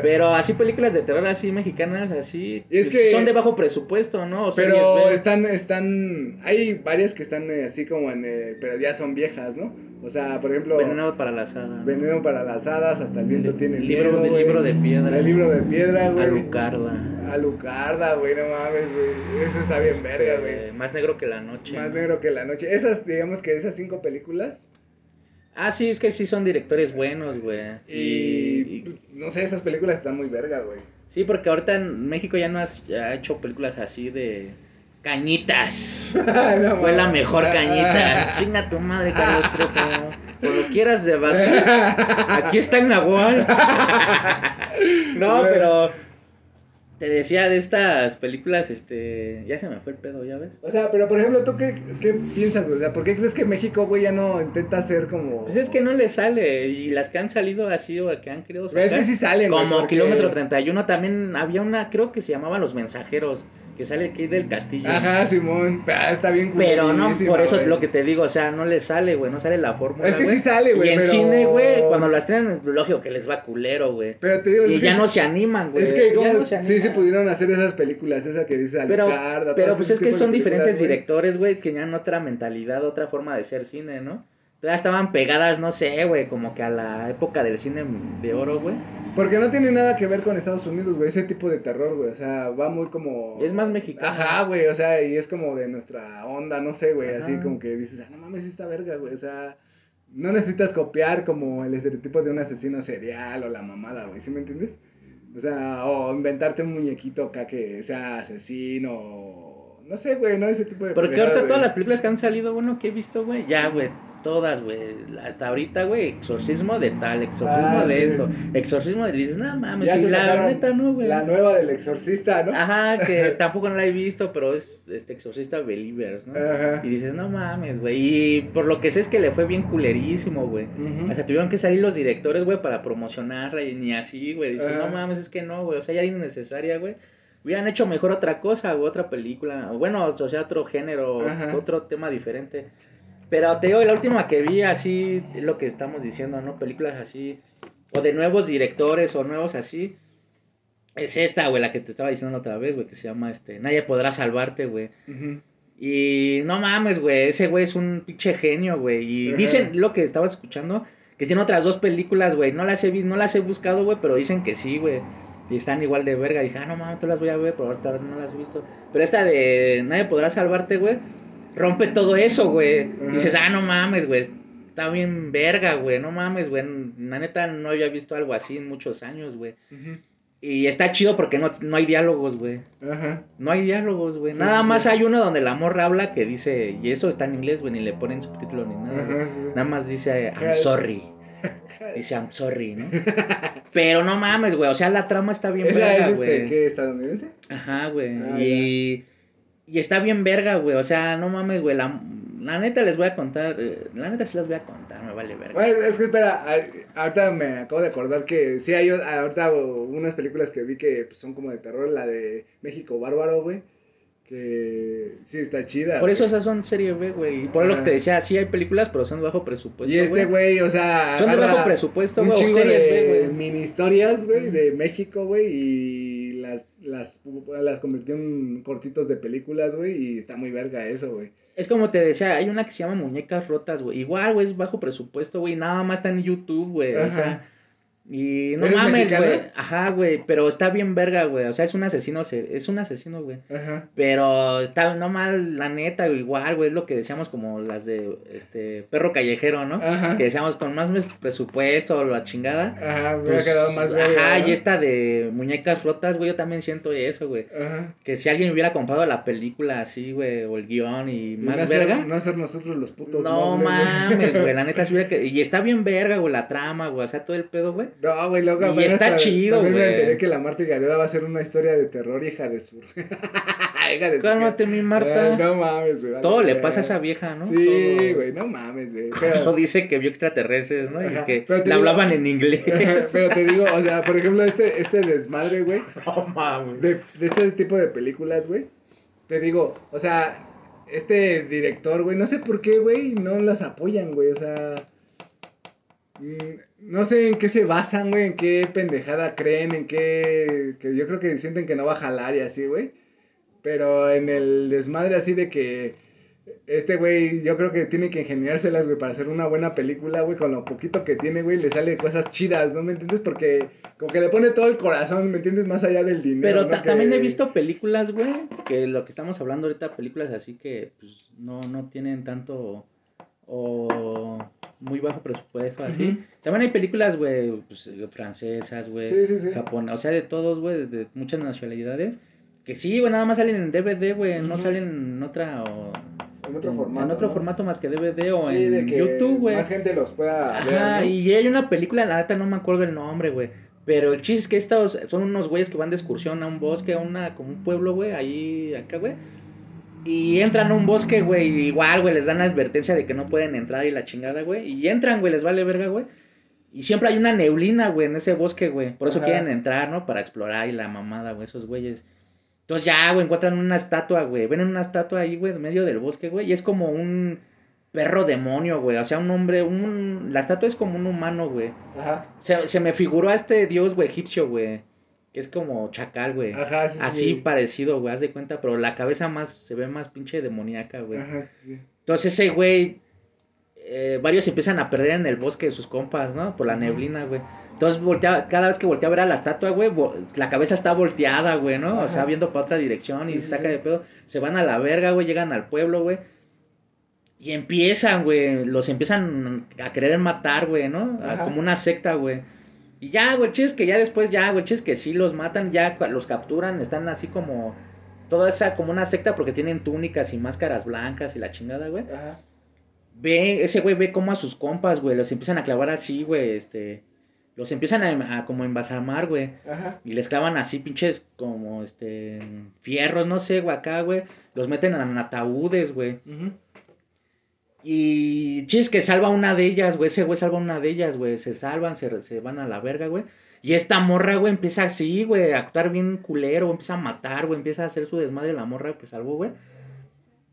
Pero así películas de terror así mexicanas, así. Es pues, que, son de bajo presupuesto, ¿no? pero están, están. Hay varias que están eh, así como en. Eh, pero ya son viejas, ¿no? O sea, por ejemplo. Veneno para las hadas. Veneno para las hadas, hasta el viento tiene el libro, miedo. El libro de piedra. El libro de piedra, güey. Alucarda. Alucarda, güey, no mames, güey. Eso está bien este, verga, güey. Más negro que la noche. Más negro que la noche. Esas, digamos que esas cinco películas Ah, sí, es que sí son directores buenos, güey. Y, no sé, esas películas están muy verga, güey. Sí, porque ahorita en México ya no has, ha hecho películas así de cañitas. <laughs> Fue la mejor cañitas. <laughs> Chinga tu madre, Carlos Trejo. <laughs> Cuando quieras debatir. Aquí está el Nahual. no, pero te decía de estas películas, este, ya se me fue el pedo, ¿ya ves? O sea, pero por ejemplo, ¿tú qué, qué piensas, güey? O sea, ¿por qué crees que México, güey, ya no intenta hacer como... Pues es que no le sale, y las que han salido así, o que han querido sacar... es que sí salen, Como Kilómetro 31, también había una, creo que se llamaba Los Mensajeros, que sale aquí del castillo. Ajá, Simón, pero está bien Pero no, por eso es lo que te digo, o sea, no le sale, güey, no sale la fórmula, Es que sí sale, güey, Y en cine, güey, cuando lo estrenan es lógico que les va culero, güey. Pero te digo, Y ya no se animan, güey. Es que como sí se pudieron hacer esas películas, esa que dice Alucarda. Pero, pero pues es que son diferentes directores, güey, que tenían otra mentalidad, otra forma de ser cine, ¿no? Ya estaban pegadas, no sé, güey, como que a la época del cine de oro, güey. Porque no tiene nada que ver con Estados Unidos, güey, ese tipo de terror, güey, o sea, va muy como... Es más mexicano. Ajá, güey, o sea, y es como de nuestra onda, no sé, güey, así como que dices, ah, no mames, esta verga, güey, o sea, no necesitas copiar como el estereotipo de un asesino serial o la mamada, güey, ¿sí me entiendes? O sea, o inventarte un muñequito acá que sea asesino, no sé, güey, no ese tipo de... Porque ahorita todas las películas que han salido, bueno, que he visto, güey, ya, güey, todas, güey. Hasta ahorita, güey, exorcismo de tal, exorcismo ah, de esto, exorcismo de. Dices, no mames, la neta no, güey. La nueva del exorcista, ¿no? Ajá, que <laughs> tampoco no la he visto, pero es este exorcista Believers, ¿no? Ajá. Y dices, no mames, güey. Y por lo que sé es que le fue bien culerísimo, güey. O sea, tuvieron que salir los directores, güey, para promocionarla y ni así, güey. Dices, no mames, es que no, güey. O sea, ya era innecesaria, güey hubieran hecho mejor otra cosa o otra película, o bueno, o sea, otro género, otro tema diferente. Pero te digo, la última que vi así, lo que estamos diciendo, ¿no? Películas así, o de nuevos directores o nuevos así. Es esta, güey, la que te estaba diciendo otra vez, güey, que se llama este. Nadie podrá salvarte, güey. Y no mames, güey, ese güey es un pinche genio, güey. Y dicen lo que estaba escuchando, que tiene otras dos películas, güey. No las he no las he buscado, güey, pero dicen que sí, güey. Y están igual de verga. dije, ah, no mames, tú las voy a ver, pero ahorita no las he visto. Pero esta de Nadie podrá salvarte, güey, rompe todo eso, güey. Dices, ah, no mames, güey. Está bien verga, güey. No mames, güey. La neta no había visto algo así en muchos años, güey. Y está chido porque no, no hay diálogos, güey. Ajá. No hay diálogos, güey. Sí, nada sí, más hay uno donde la morra habla que dice, y eso está en inglés, güey, ni le ponen subtítulos ni nada. güey. Ajá, sí. Nada más dice, I'm sorry. <laughs> Dice, I'm sorry, ¿no? Pero no mames, güey. O sea, la trama está bien ¿Esa verga, es este, güey. qué, estadounidense? Ajá, güey. Ah, y, y está bien verga, güey. O sea, no mames, güey. La, la neta les voy a contar. eh, La neta sí les voy a contar, me vale verga. Bueno, es que espera, ahorita me acabo de acordar que sí hay ahorita unas películas que vi que pues, son como de terror, la de México Bárbaro, güey, que sí está chida. Por eso güey. esas son serie B, güey. Y por lo que te decía, sí hay películas, pero son de bajo presupuesto. Y este güey. o sea, Son de bajo presupuesto, güey. O series B, güey. mini historias, güey, de México, güey, y las, las, convirtió en cortitos de películas, güey, y está muy verga eso, güey. Es como te decía, hay una que se llama Muñecas Rotas, güey. Igual, güey, es bajo presupuesto, güey. Nada más está en YouTube, güey. O sea. Y no ¿Es mames, güey. Ajá, güey. Pero está bien verga, güey. O sea, es un asesino. se- Es un asesino, güey. Ajá. Pero está no mal, la neta, igual, güey. Es lo que decíamos como las de este perro callejero, ¿no? Ajá. Que decíamos con más presupuesto, la chingada. Ajá, me pues, ha quedado más verga. Ajá, ¿no? y esta de muñecas rotas, güey. Yo también siento eso, güey. Ajá. Que si alguien hubiera comprado la película así, güey, o el guion y más no verga. no hacer nosotros los putos No mames, güey, la <laughs> neta sí hubiera que... Y está bien verga, güey, la trama, güey, o sea, todo el pedo, güey. No, güey, loco. Y está chido, También me güey. enteré que la Marta y Gareda va a ser una historia de terror, hija de su. <laughs> hija de. Cálmate, mi Marta. Ay, no mames, güey. vale, Todo le güey. pasa a esa vieja, ¿no? Sí, güey, no mames, güey. Pero, dice que vio extraterrestres, ¿no? Y que le digo- hablaban en inglés. <laughs> pero te digo, o sea, por ejemplo, este, este desmadre, güey, <laughs> no mames. de, de este tipo de películas, güey. Te digo, o sea, este director, güey, no sé por qué, güey, no las apoyan, güey, o sea. Mm, No sé en qué se basan, güey, en qué pendejada creen, en qué. Que yo creo que sienten que no va a jalar y así, güey. Pero en el desmadre así de que. Este güey, yo creo que tiene que ingeniárselas, güey, para hacer una buena película, güey. Con lo poquito que tiene, güey, le sale cosas chidas, ¿no me entiendes? Porque como que le pone todo el corazón, ¿me entiendes? Más allá del dinero. Pero ¿no? ta- Que- también he visto películas, güey, que lo que estamos hablando ahorita, películas así que pues, no, no tienen tanto o muy bajo presupuesto, así. También hay películas, güey, pues, francesas, güey, Sí, sí, sí. Japón, o sea, de todos, güey, de, de muchas nacionalidades. Que sí, güey, nada más salen en DVD, güey, no salen en otra o... En otro formato. En otro ¿no? formato más que DVD o Sí, en YouTube, güey. Más gente los pueda ver. Ajá, ¿no? y hay una película, la neta no me acuerdo el nombre, güey. Pero el chiste es que estos son unos güeyes que van de excursión a un bosque, a una, como un pueblo, güey, ahí, acá, güey. Y entran a un bosque, güey, igual, güey, les dan la advertencia de que no pueden entrar y la chingada, güey. Y entran, güey, les vale verga, güey. Y siempre hay una neblina, güey, en ese bosque, güey. Por eso Ajá. quieren entrar, ¿no? Para explorar y la mamada, güey, esos güeyes. Entonces ya, güey, encuentran una estatua, güey. Ven una estatua ahí, güey, en medio del bosque, güey. Y es como un perro demonio, güey. O sea, un hombre, un... La estatua es como un humano, güey. Ajá. Se, se me figuró a este dios, güey, egipcio, güey. Que es como chacal, güey. Ajá, sí, sí. Así parecido, güey, haz de cuenta. Pero la cabeza más, se ve más pinche demoníaca, güey. Ajá, sí, sí. Entonces ese güey, eh, varios empiezan a perder en el bosque de sus compas, ¿no? Por la neblina, güey. Entonces voltea, cada vez que voltea a ver a la estatua, güey, la cabeza está volteada, güey, ¿no? O sea, viendo para otra dirección y se saca de pedo. Se van a la verga, güey, llegan al pueblo, güey. Y empiezan, güey, los empiezan a querer matar, güey, ¿no? A- Ajá. Como una secta, güey. Y ya, güey, es que ya después, ya, güey, es que sí los matan, ya los capturan, están así como... Toda esa, como una secta porque tienen túnicas y máscaras blancas y la chingada, güey. Ajá. Ve, ese güey ve como a sus compas, güey, los empiezan a clavar así, güey, este... Los empiezan a, a como embalsamar, güey. Ajá. Y les clavan así pinches como, este... Fierros, no sé, güey, acá, güey. Los meten en ataúdes, güey. Ujú. Y chis que salva una de ellas, güey. Ese güey salva una de ellas, güey. Se salvan, se, se van a la verga, güey. Y esta morra, güey, empieza así, güey, a actuar bien culero, empieza a matar, güey, empieza a hacer su desmadre la morra que salvó, güey.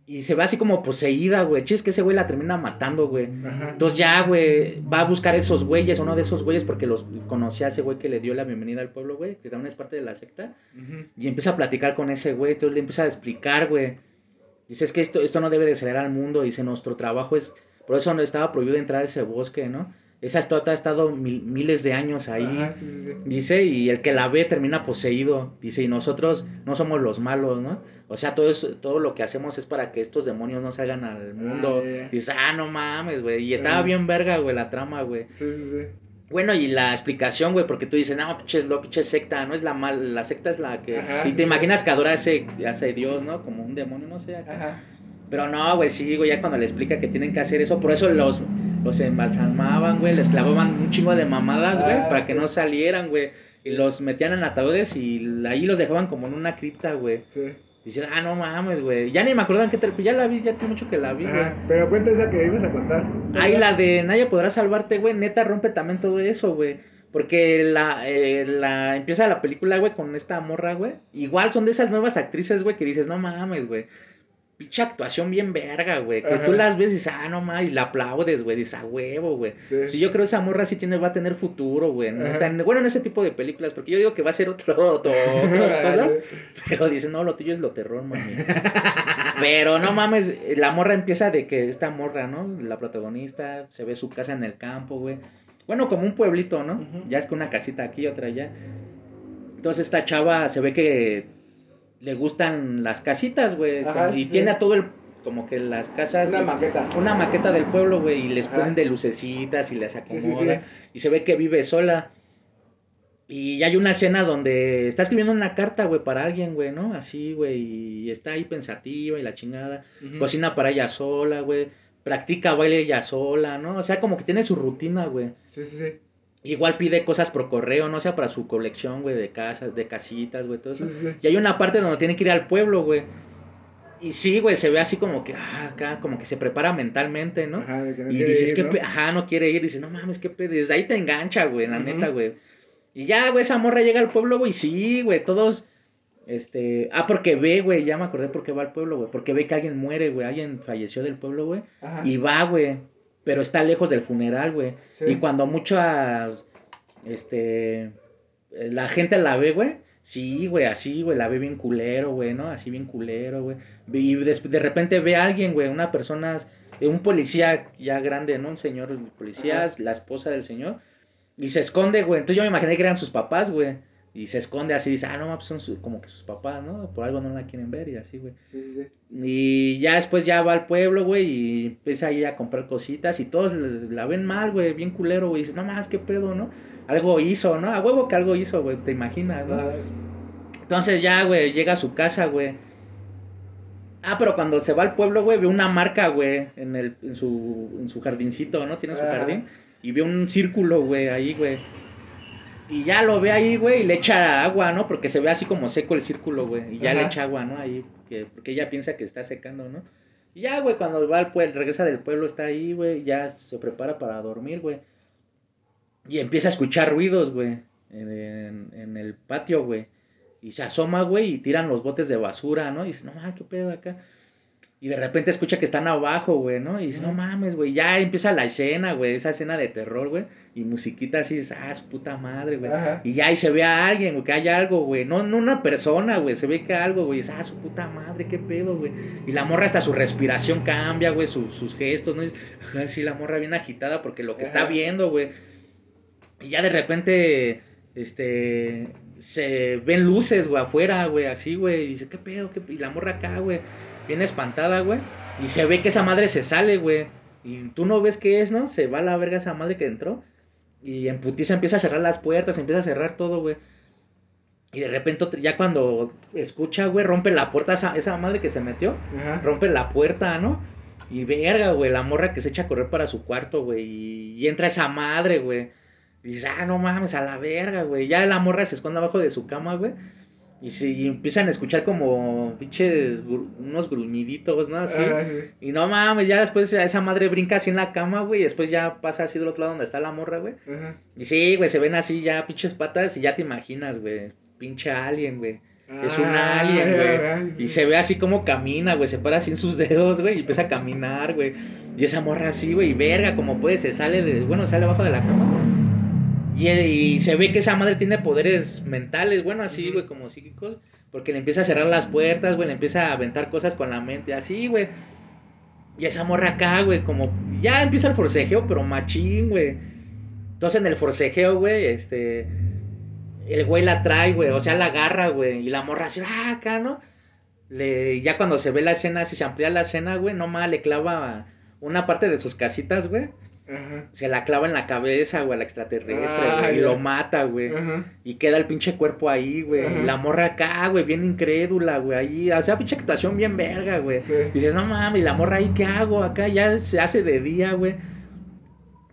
Y se ve así como poseída, güey. Chis que ese güey la termina matando, güey. Entonces ya, güey, va a buscar esos güeyes, uno de esos güeyes, porque los conocía a ese güey que le dio la bienvenida al pueblo, güey, que también es parte de la secta. Y empieza a platicar con ese güey, entonces le empieza a explicar, güey. Dice, es que esto, esto no debe de salir al mundo. Dice, nuestro trabajo es... Por eso no estaba prohibido entrar a ese bosque, ¿no? Esa estatua ha estado miles de años ahí. Dice, y el que la ve termina poseído. Dice, y nosotros no somos los malos, ¿no? O sea, todo, eso, todo lo que hacemos es para que estos demonios no salgan al mundo. Ah, Dice, ah, no mames, güey. Y estaba bien verga, güey, la trama, güey. Sí, sí, sí. Bueno, y la explicación, güey, porque tú dices, no, pinches, lo, pinche secta, no es la mal, la secta es la que... y te imaginas que adora a ese, ese dios, ¿no? Como un demonio, no sé. Ajá. Pero no, güey, sí, güey, ya cuando le explica que tienen que hacer eso, por eso los los embalsamaban, güey, les clavaban un chingo de mamadas, güey, ah, para que no salieran, güey. Y los metían en ataúdes y ahí los dejaban como en una cripta, güey. Sí. Dicen, ah, no mames, güey. Ya ni me acuerdo en qué te... Ya la vi, ya tiene mucho que la vi, güey. Pero cuenta esa que ibas a contar. Ahí la de Nadie podrá salvarte, güey. Neta rompe también todo eso, güey. Porque la, eh, la empieza la película, güey, con esta morra, güey. Igual son de esas nuevas actrices, güey, que dices, no mames, güey pinche actuación bien verga, güey. Que tú las ves y dices, ah, no mames, y la aplaudes, güey. Dices, a huevo, güey. Sí. yo creo que esa morra sí tiene, va a tener futuro, güey. Bueno, en ese tipo de películas, porque yo digo que va a ser otro, <laughs> otras cosas. pero dicen, no, lo tuyo es lo terror, mami. pero no mames, la morra empieza de que esta morra, ¿no? La protagonista se ve su casa en el campo, güey. Bueno, como un pueblito, ¿no? Ya es que una casita aquí, otra allá. Entonces esta chava se ve que le gustan las casitas, güey. y tiene a todo el como que las casas. Una maqueta. Una maqueta del pueblo, güey. Y les ponen de lucecitas y les acomoda. y se ve que vive sola. Y hay una escena donde está escribiendo una carta, güey, para alguien, güey, ¿no? Así, güey. Y está ahí pensativa y la chingada. Cocina para ella sola, güey. Practica baile ella sola, ¿no? O sea, como que tiene su rutina, güey. Sí, sí, sí. Igual pide cosas por correo, no sea para su colección, güey, de casas, de casitas, güey, todo eso. Y hay una parte donde tiene que ir al pueblo, güey. Y sí, güey, se ve así como que, ah, acá, como que se prepara mentalmente, ¿no? Ajá, de que no y dices, ir, que, ajá, no quiere ir. Dice, no mames, qué pedo. Desde ahí te engancha, güey, la neta, güey. Y ya, güey, esa morra llega al pueblo, güey, sí, güey, todos, este, ah, porque ve, güey, ya me acordé por qué va al pueblo, güey, porque ve que alguien muere, güey, alguien falleció del pueblo, güey, y va, güey, pero está lejos del funeral, güey. Y cuando muchas, este, la gente la ve, güey. Sí, güey, así, güey, la ve bien culero, güey, ¿no? Así bien culero, güey. Y de, repente ve a alguien, güey, una persona, un policía ya grande, ¿no? Un señor policía, la esposa del señor. Y se esconde, güey. Entonces yo me imaginé que eran sus papás, güey. Y se esconde así, dice, ah, no, pues son como que sus papás, ¿no? Por algo no la quieren ver y así, güey. Sí, sí, sí. Y ya después ya va al pueblo, güey, y empieza ahí a comprar cositas y todos la ven mal, güey, bien culero, güey. Y dice, no más, qué pedo, ¿no? Algo hizo, ¿no? A huevo que algo hizo, güey, te imaginas, ¿no? Entonces ya, güey, llega a su casa, güey. Ah, pero cuando se va al pueblo, güey, ve una marca, güey, en, el, en, su, en su jardincito, ¿no? Tiene su jardín. Y ve un círculo, güey, ahí, güey. Y ya lo ve ahí, güey, y le echa agua, ¿no? Porque se ve así como seco el círculo, güey. Y ya le echa agua, ¿no? Ahí, que, porque ella piensa que está secando, ¿no? Y ya, güey, cuando va al pueblo, regresa del pueblo, está ahí, güey, ya se prepara para dormir, güey. Y empieza a escuchar ruidos, güey, en, en, el patio, güey. Y se asoma, güey, y tiran los botes de basura, ¿no? Y dice, no mames, qué pedo acá. Y de repente escucha que están abajo, güey, ¿no? Y dice, no mames, güey. Ya empieza la escena, güey, esa escena de terror, güey. Y musiquita así, ah, su puta madre, güey. Y ya ahí se ve a alguien, güey, que hay algo, güey. No, no una persona, güey. Se ve que algo, güey. Ah, su puta madre, qué pedo, güey. Y la morra hasta su respiración cambia, güey, sus gestos, ¿no? Y dice, sí, la morra bien agitada porque lo que está viendo, güey. Y ya de repente, este, se ven luces, güey, afuera, güey, así, güey. Y dice, ¿qué pedo? ¿Qué Y la morra acá, güey, bien espantada, güey. Y se ve que esa madre se sale, güey. Y tú no ves qué es, ¿no? Se va a la verga esa madre que entró. Y en putiza empieza a cerrar las puertas, empieza a cerrar todo, güey. Y de repente, ya cuando escucha, güey, rompe la puerta esa, esa madre que se metió. Rompe la puerta, ¿no? Y verga, güey, la morra que se echa a correr para su cuarto, güey. Y, entra esa madre, güey. Y dice, ah, no mames, a la verga, güey. Ya la morra se esconde abajo de su cama, güey. Y, si empiezan a escuchar como pinches unos gruñiditos, ¿no? Así. Ah, y no mames, ya después esa madre brinca así en la cama, güey. Y después ya pasa así del otro lado donde está la morra, güey. Y sí, güey, se ven así ya pinches patas y ya te imaginas, güey. Pinche alien, güey. es un ah, alien, güey. Y se ve así como camina, güey. Se para así en sus dedos, güey. Y empieza a caminar, güey. Y esa morra así, güey. Y verga, como puede, se sale de. Bueno, sale abajo de la cama Y, y se ve que esa madre tiene poderes mentales, bueno, así, güey, como psíquicos. Porque le empieza a cerrar las puertas, güey, le empieza a aventar cosas con la mente, así, güey. Y esa morra acá, güey, como. Ya empieza el forcejeo, pero machín, güey. Entonces en el forcejeo, güey, este. El güey la trae, güey, o sea, la agarra, güey. Y la morra así, ah, acá, ¿no? Le, ya cuando se ve la escena, si se amplía la escena, güey, nomás le clava una parte de sus casitas, güey. Ajá. Se la clava en la cabeza, güey, al extraterrestre, Ah, güey, y lo mata, güey. Ajá. Y queda el pinche cuerpo ahí, güey. Ajá. Y la morra acá, güey, bien incrédula, güey. Ahí, o sea, pinche actuación bien verga, güey. Sí. Dices, no mames, y la morra ahí, ¿qué hago? Acá ya se hace de día, güey.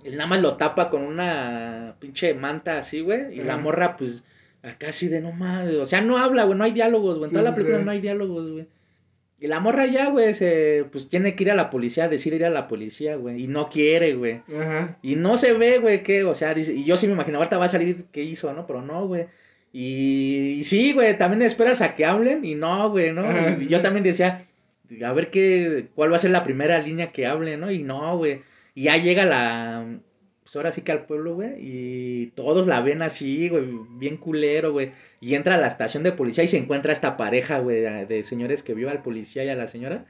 Él nada más lo tapa con una pinche manta así, güey. Y la morra, pues, acá así de no mames. O sea, no habla, güey, no hay diálogos, güey. En Sí, toda la película sí. no hay diálogos, güey. Y la morra ya, güey, se, pues tiene que ir a la policía, decide ir a la policía, güey. Y no quiere, güey. Ajá. Y no se ve, güey, que, o sea, dice, y yo sí me imaginaba, ahorita va a salir qué hizo, ¿no? Pero no, güey. Y, y sí, güey, también esperas a que hablen y no, güey, ¿no? Ajá, y sí. yo también decía, a ver qué, cuál va a ser la primera línea que hable, ¿no? Y no, güey. Y ya llega la, pues ahora sí que al pueblo, güey, y todos la ven así, güey, bien culero, güey. Y entra a la estación de policía y se encuentra esta pareja, güey, de, de señores que vio al policía y a la señora.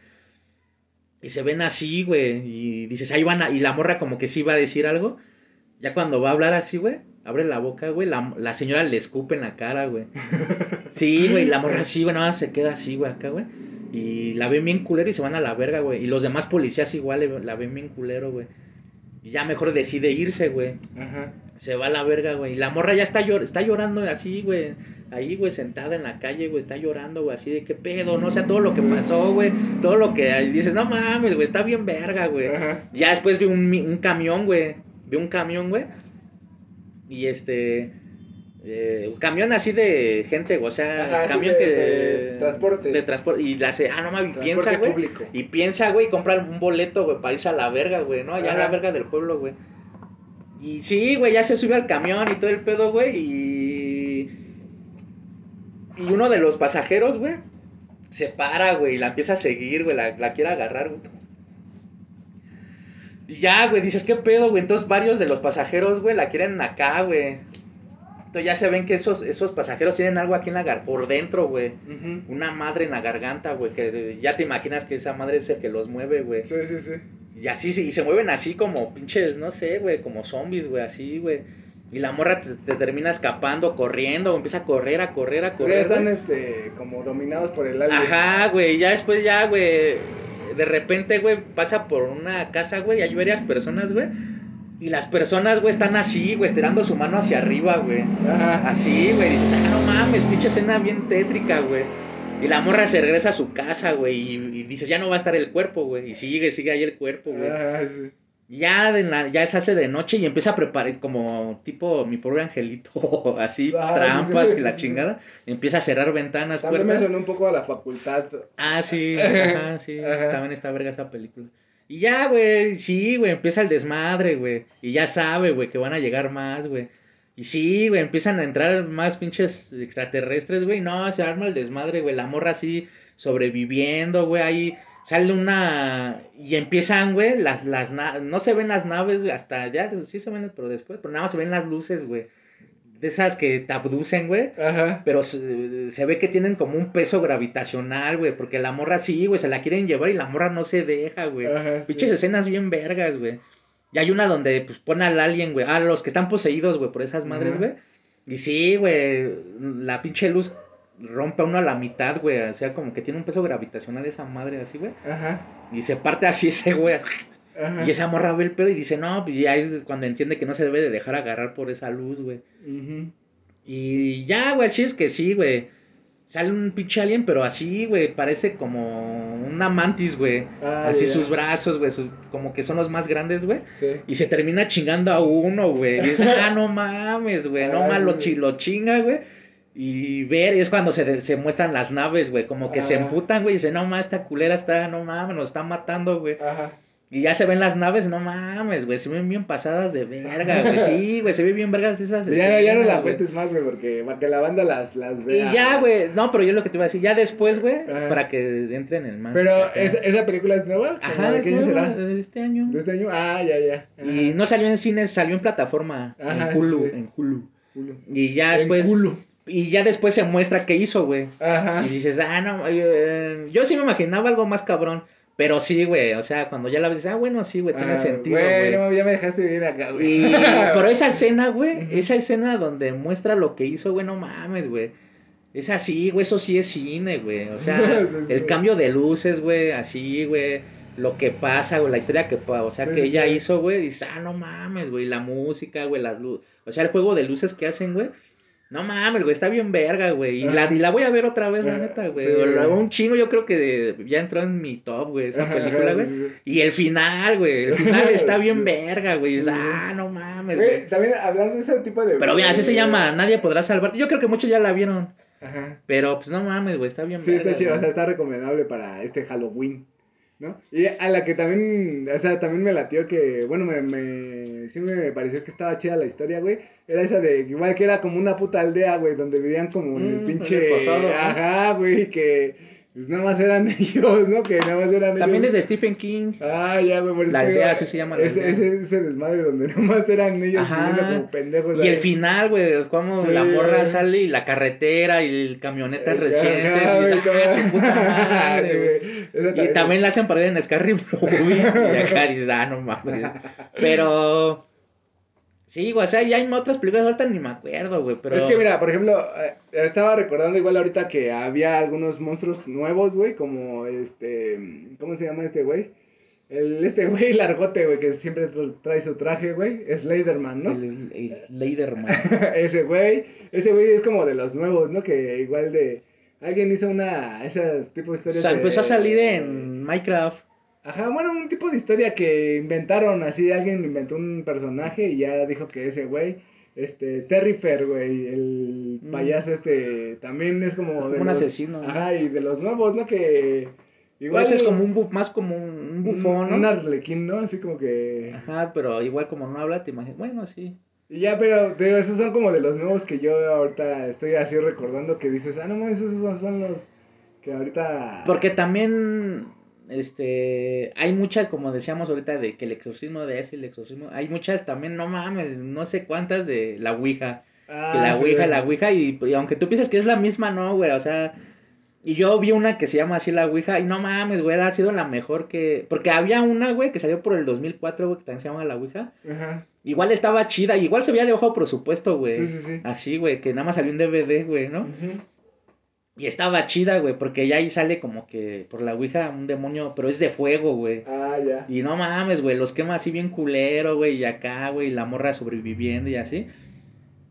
Y se ven así, güey. Y dices, ahí van a... Y la morra como que sí va a decir algo. Ya cuando va a hablar así, güey, abre la boca, güey. La, la señora le escupe en la cara, güey. <laughs> Sí, güey. y La morra así, güey, nada más se queda así, güey, acá, güey. Y la ven bien culero y se van a la verga, güey. Y los demás policías igual la ven bien culero, güey. Y ya mejor decide irse, güey. Ajá. Se va a la verga, güey. Y la morra ya está, llor está llorando así, güey. Ahí, güey, sentada en la calle, güey. Está llorando, güey. Así de qué pedo, no o sea todo lo que pasó, güey. Todo lo que y dices, no mames, güey. Está bien verga, güey. Ya después vi un, un camión, güey. Vi un camión, güey. Y este. Eh, un camión así de gente. O sea, Ajá, camión de- que. de transporte. De transporte. Y la hace, ah, no mames, piensa, güey. público. Y piensa, güey, y compra un boleto, güey, para irse a la verga, güey, ¿no? Allá a la verga del pueblo, güey. Y sí, güey, ya se sube al camión y todo el pedo, güey. Y. Y uno de los pasajeros, güey, se para, güey, y la empieza a seguir, güey, la, la quiere agarrar, güey. Y ya, güey, dices, ¿qué pedo, güey? Entonces varios de los pasajeros, güey, la quieren acá, güey. Entonces ya se ven que esos, esos pasajeros tienen algo aquí en la gar por dentro, güey. Una madre en la garganta, güey, que ya te imaginas que esa madre es el que los mueve, güey. Sí, sí, sí. Y así, sí, y se mueven así como pinches, no sé, güey, como zombies, güey, así, güey. Y la morra te, te termina escapando, corriendo, empieza a correr, a correr, a Ya correr. están güey. este como dominados por el alien. Ajá, güey, ya después ya, güey, de repente, güey, pasa por una casa, güey, y hay varias personas, güey. Y las personas, güey, están así, güey, estirando su mano hacia arriba, güey. Ajá. Así, güey, dices, ah, no mames, pinche escena bien tétrica, güey. Y la morra se regresa a su casa, güey, y, y dices, ya no va a estar el cuerpo, güey. Y sigue, sigue ahí el cuerpo, güey. Ajá, sí. Ya, de la- ya se hace de noche y empieza a preparar como tipo mi pobre angelito, <laughs> así, Ah, sí, trampas sí, y la chingada. Empieza a cerrar ventanas, También me puertas. sonó un poco a la facultad. Ah, sí, <laughs> ajá, sí, Ajá. también está verga esa película. Y ya, güey, sí, güey, empieza el desmadre, güey. Y ya sabe, güey, que van a llegar más, güey. Y sí, güey, empiezan a entrar más pinches extraterrestres, güey. No, se arma el desmadre, güey. La morra así sobreviviendo, güey. Ahí sale una... Y empiezan, güey, las, las na- No se ven las naves, güey, hasta ya, sí se ven, pero después. Pero nada más se ven las luces, güey. De esas que te abducen, güey. Ajá. Pero se, se ve que tienen como un peso gravitacional, güey. Porque la morra sí, güey, se la quieren llevar y la morra no se deja, güey. Ajá, sí. Pinches escenas bien vergas, güey. Y hay una donde, pues, pone al alien, güey. Ah, los que están poseídos, güey, por esas madres, güey. Y sí, güey. La pinche luz rompe a uno a la mitad, güey. O sea, como que tiene un peso gravitacional esa madre, así, güey. Ajá. Y se parte así ese, güey. Ajá. Y esa morra ve el pedo y dice, no, pues ya es cuando entiende que no se debe de dejar agarrar por esa luz, güey. Ujú. Y ya, güey, así es que sí, güey. Sale un pinche alien, pero así, güey, parece como una mantis, güey. Ah, así sus brazos, güey, como que son los más grandes, güey. Sí. Y se termina chingando a uno, güey. Y dices, ah, no mames, güey, no <laughs> Ah, mames, sí, lo, güey. chi- lo chinga, güey. Y ver, es cuando se, se muestran las naves, güey, como que se Ah. emputan, güey, y dicen, no mames, esta culera está, no mames, nos está matando, güey. Ajá. Y ya se ven las naves, no mames, güey, se ven bien pasadas de verga, güey. Sí, <laughs> güey, se ven bien vergas esas Ya, ya no la cuentes más, güey, porque para que la banda las, las vea. Y ya, güey, no, pero yo lo que te iba a decir, ya después, güey, para que entren en más. Pero, ¿esa, ¿esa película es nueva? Ajá, ¿De qué año será? De este año. ¿De este año? Ah, ya, ya. Y no salió en cines, salió en plataforma, Ajá, en Hulu, en Hulu. Y ya después... En Hulu. Y ya después se muestra qué hizo, güey. Ajá. Y dices, ah, no, eh, yo sí me imaginaba algo más cabrón. Pero sí, güey, o sea, cuando ya la ves, ah, bueno, sí, güey, tiene ah, sentido, güey. Bueno, ya me dejaste bien acá, güey. <laughs> pero esa escena, güey, esa escena donde muestra lo que hizo, güey, no mames, güey. Es así, güey, eso sí es cine, güey. O sea, <laughs> el cambio de luces, güey, así, güey. Lo que pasa, güey, la historia que, o sea, que ella hizo, güey, dices, ah, no mames, güey, la música, güey, las luces. O sea, el juego de luces que hacen, güey. No mames, güey, está bien verga, güey. Y, la, y la voy a ver otra vez, la neta, güey. un chingo, yo creo que ya entró en mi top, güey, esa película, güey. y el final, güey. El final <laughs> está bien verga, güey. ah, no mames, güey. También hablando de ese tipo de. Pero mira, así se llama, Nadie podrá salvarte. Yo creo que muchos ya la vieron. Ajá. Pero pues no mames, güey, está bien Sí, está chido, o sea, está recomendable para este Halloween. ¿No? Y a la que también, o sea, también me latió que, bueno, me, me, sí me pareció que estaba chida la historia, güey. Era esa de, igual que era como una puta aldea, güey, donde vivían como en el mm, pinche... Ajá, güey, que pues nada más eran <laughs> ellos, ¿no? Que nada más eran ellos. También es de Stephen King. Ah, ya, güey. La aldea, así se llama la ese, ese, ese, desmadre donde <laughs> nada más eran ellos viviendo como pendejos. Y el final, güey, es como la morra sale y la carretera y el camioneta recientes. y ah, su puta madre, güey. <laughs> Y también la hacen pared en Scarry Movie. y acá dices, ah, no mames. Pero... Sí, güey, o sea, ya hay otras películas, ahorita ni me acuerdo, güey, pero... Es que mira, por ejemplo, eh, estaba recordando igual ahorita que había algunos monstruos nuevos, güey, como este... ¿Cómo se llama este güey? El, este güey <laughs> largote, güey, que siempre trae su traje, güey, es Leiderman, ¿no? El, el Leiderman. <laughs> ese güey, ese güey es como de los nuevos, ¿no? Que igual de... Alguien hizo una... Esas tipo de historias O sea, empezó a salir en Minecraft. Ajá, bueno, un tipo de historia que inventaron así, alguien inventó un personaje y ya dijo que ese güey, este, Terry Fair, güey, el mm. payaso este, también es como... como un asesino. Ajá, y de los nuevos, ¿no? Que... Igual pues es como un bu más como un bufón, ¿no? Un arlequín, ¿no? Así como que... Ajá, pero igual como no habla, te imaginas, bueno, sí. Y ya, pero digo, esos son como de los nuevos que yo ahorita estoy así recordando que dices, ah, no mames, esos son los que ahorita... Porque también este, hay muchas, como decíamos ahorita, de que el exorcismo de ese, el exorcismo, hay muchas también, no mames, no sé cuántas de la Ouija. Ah, que la Ouija, la Ouija, y, aunque tú pienses que es la misma, no, güey, o sea, y yo vi una que se llama así la Ouija, y no mames, güey, ha sido la mejor que, porque había una, güey, que salió por el 2004, güey, que también se llama la Ouija. Ajá. Igual estaba chida, igual se veía de ojo presupuesto, güey. Sí, sí, sí. Así, güey, que nada más salió un DVD, güey, ¿no? Ajá. Y estaba chida, güey, porque ya ahí sale como que por la Ouija un demonio, pero es de fuego, güey. Ah, ya. Y no mames, güey, los quema así bien culero, güey, y acá, güey, la morra sobreviviendo y así.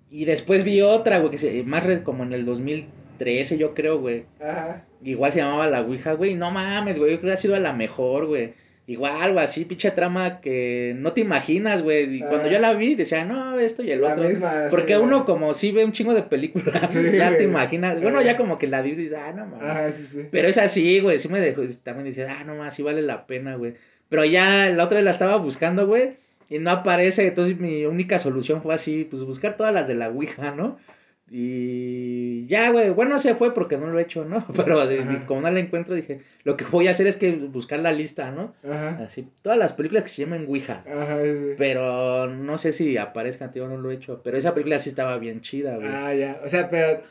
Y después vi otra, güey, que se, más como en el 2013, yo creo, güey. Ajá. Igual se llamaba la Ouija, güey. No mames, güey, yo creo que ha sido la mejor, güey. Igual, güey, así, pinche trama que no te imaginas, güey. Y cuando yo la vi, decía, no, esto y el otro. Porque uno, como si ve un chingo de películas, <laughs> <laughs> ya te imaginas. Bueno, ya como que la vi y dices, ah, no mames. sí, sí. Pero es así, güey. Sí me dejó, también dice, ah, no más, sí vale la pena, güey. Pero ya la otra vez la estaba buscando, güey. Y no aparece. Entonces mi única solución fue así, pues buscar todas las de la Ouija, ¿no? Y ya, güey, bueno, se fue porque no lo he hecho, ¿no? <laughs> Pero como no la encuentro, dije, lo que voy a hacer es que buscar la lista, ¿no? Ajá. Así, todas las películas que se llaman Ouija. Ajá, Pero no sé si aparezcan, tío, no lo he hecho. Pero esa película sí estaba bien chida, güey. Ah, ya. O sea, pero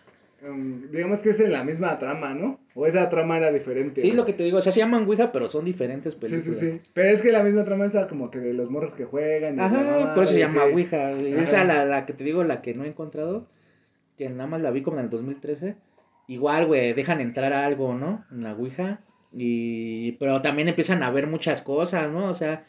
um, digamos que es en la misma trama, ¿no? O esa trama era diferente. Sí, lo que te digo, o sea, se llaman Ouija, pero son diferentes películas. Sí, sí, sí. Pero es que la misma trama está como que de los morros que juegan. Y Ajá, por eso se llama Ouija. Esa, la, la que te digo, la que no he encontrado que nada más la vi como en el 2013. Igual, güey, dejan entrar algo, ¿no? En la Ouija. Y... Pero también empiezan a ver muchas cosas, ¿no? O sea,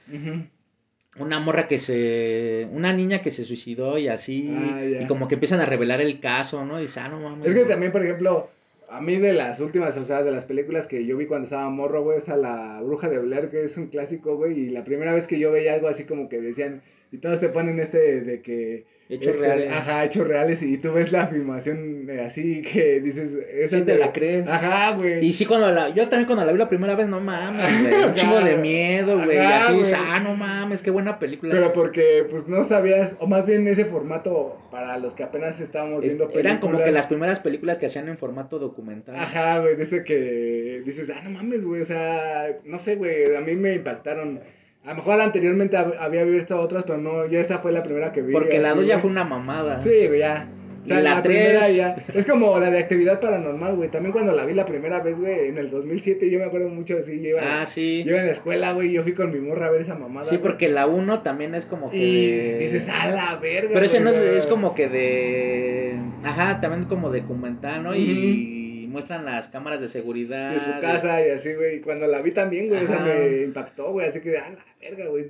una morra que se... Una niña que se suicidó y así. Ah, y como que empiezan a revelar el caso, ¿no? Y dice, ah, no mames. Es que también, por ejemplo, A mí de las últimas, o sea, de las películas que yo vi cuando estaba morro, güey, o sea, La Bruja de Blair, que es un clásico, güey, y la primera vez que yo veía algo así como que decían, y todos te ponen este de que... Hechos este, reales. Ajá, hechos reales, y tú ves la filmación eh, así que dices... Esa Sí te la crees. Ajá, güey. Y sí, cuando la. Yo también cuando la vi la primera vez, no mames, güey. <laughs> Un chingo de miedo, güey. Así, güey. ah, no mames, qué buena película. Pero porque, pues, no sabías, o más bien ese formato, para los que apenas estábamos Es- viendo películas... eran como que las primeras películas que hacían en formato documental. Ajá, güey, de ese que dices, ah, no mames, güey, o sea, no sé, güey, a mí me impactaron. A lo mejor anteriormente hab- había visto otras, pero no, yo esa fue la primera que vi. Porque la así, 2 ya fue una mamada. Sí, güey, ya. O sea, Y la la, primera ya. Es como la de actividad paranormal, güey. También cuando la vi la primera vez, güey, en el 2007, yo me acuerdo mucho así. Yo iba, Ah, sí. yo iba en la escuela, güey, yo fui con mi morra a ver esa mamada. Sí, güey. porque la 1 también es como que. Y de- dices, a la verga. Pero ese no es, es como que de. Ajá, también como documental, ¿no? Y muestran las cámaras de seguridad. de su casa y así, güey. Y cuando la vi también, güey, o sea, me impactó, güey. Así que, a la verga, güey.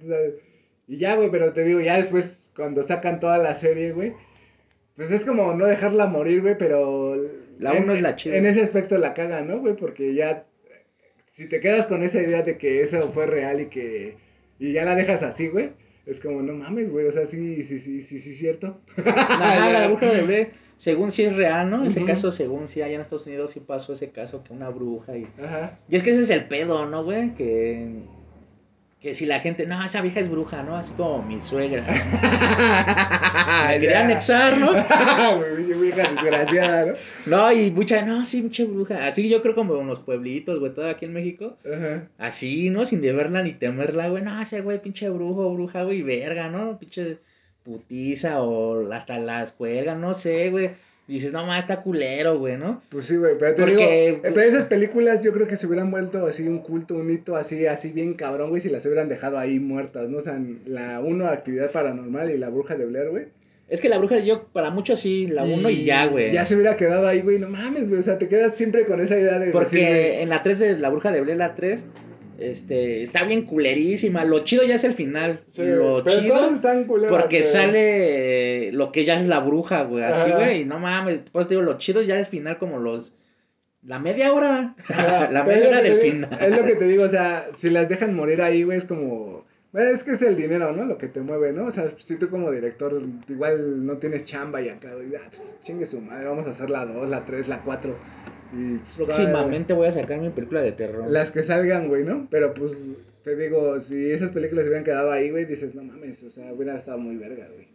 Y ya, güey, pero te digo, ya después, cuando sacan toda la serie, güey, pues es como no dejarla morir, güey, pero. La en- uno es la chida. En ese aspecto la caga, ¿no, güey? Porque ya. Si te quedas con esa idea de que eso fue real y que. Y ya la dejas así, güey. Es como, no mames, güey. O sea, sí, sí, sí, sí, sí, cierto. La bruja <laughs> de Blair, según sí es real, ¿no? Ese caso, según sí, allá en Estados Unidos sí pasó ese caso, que una bruja y... Ajá. Y es que ese es el pedo, ¿no, güey? Que... Que si la gente, no, esa vieja es bruja, ¿no? Así como mi suegra. <laughs> Me quería anexar, ¿no? <laughs> Vieja desgraciada, ¿no? No, y mucha, no, sí, mucha bruja. Así yo creo como en los pueblitos, güey, todo aquí en México. Ajá. Así, ¿no? Sin de verla ni temerla, güey. No, ese güey, pinche brujo, bruja, güey, verga, ¿no? Pinche putiza o hasta las cuelgan, no sé, güey. Dices, no, más está culero, güey, ¿no? Pues sí, güey, pero te Porque- digo, eh, pero esas películas yo creo que se hubieran vuelto así un culto, un hito así, así bien cabrón, güey, si las hubieran dejado ahí muertas, ¿no? O sea, la uno, actividad paranormal y la bruja de Blair, güey. Es que la bruja, yo, para muchos sí, la uno y ya, güey. Ya se hubiera quedado ahí, güey, no mames, güey, o sea, te quedas siempre con esa idea de Porque decir, en la 3 de la bruja de Blair, la 3, este, está bien culerísima. Lo chido ya es el final. sí, lo pero chido. todas están culeras, Porque sale lo que ya es la bruja, güey, así, güey. Y no mames, pues te digo, lo chido ya es el final como los... La media hora. Ajá, <laughs> la media hora del digo- final. Es lo que te digo, o sea, si las dejan morir ahí, güey, es como... Bueno, es que es el dinero, ¿no? Lo que te mueve, ¿no? O sea, si tú como director igual no tienes chamba y acá, güey, ah, pues chingue su madre, vamos a hacer la 2, la 3, la 4. Y Próximamente voy a sacar mi película de terror. Las que salgan, güey, ¿no? Pero pues, te digo, si esas películas hubieran quedado ahí, güey, dices, no mames, o sea, hubiera estado muy verga, güey.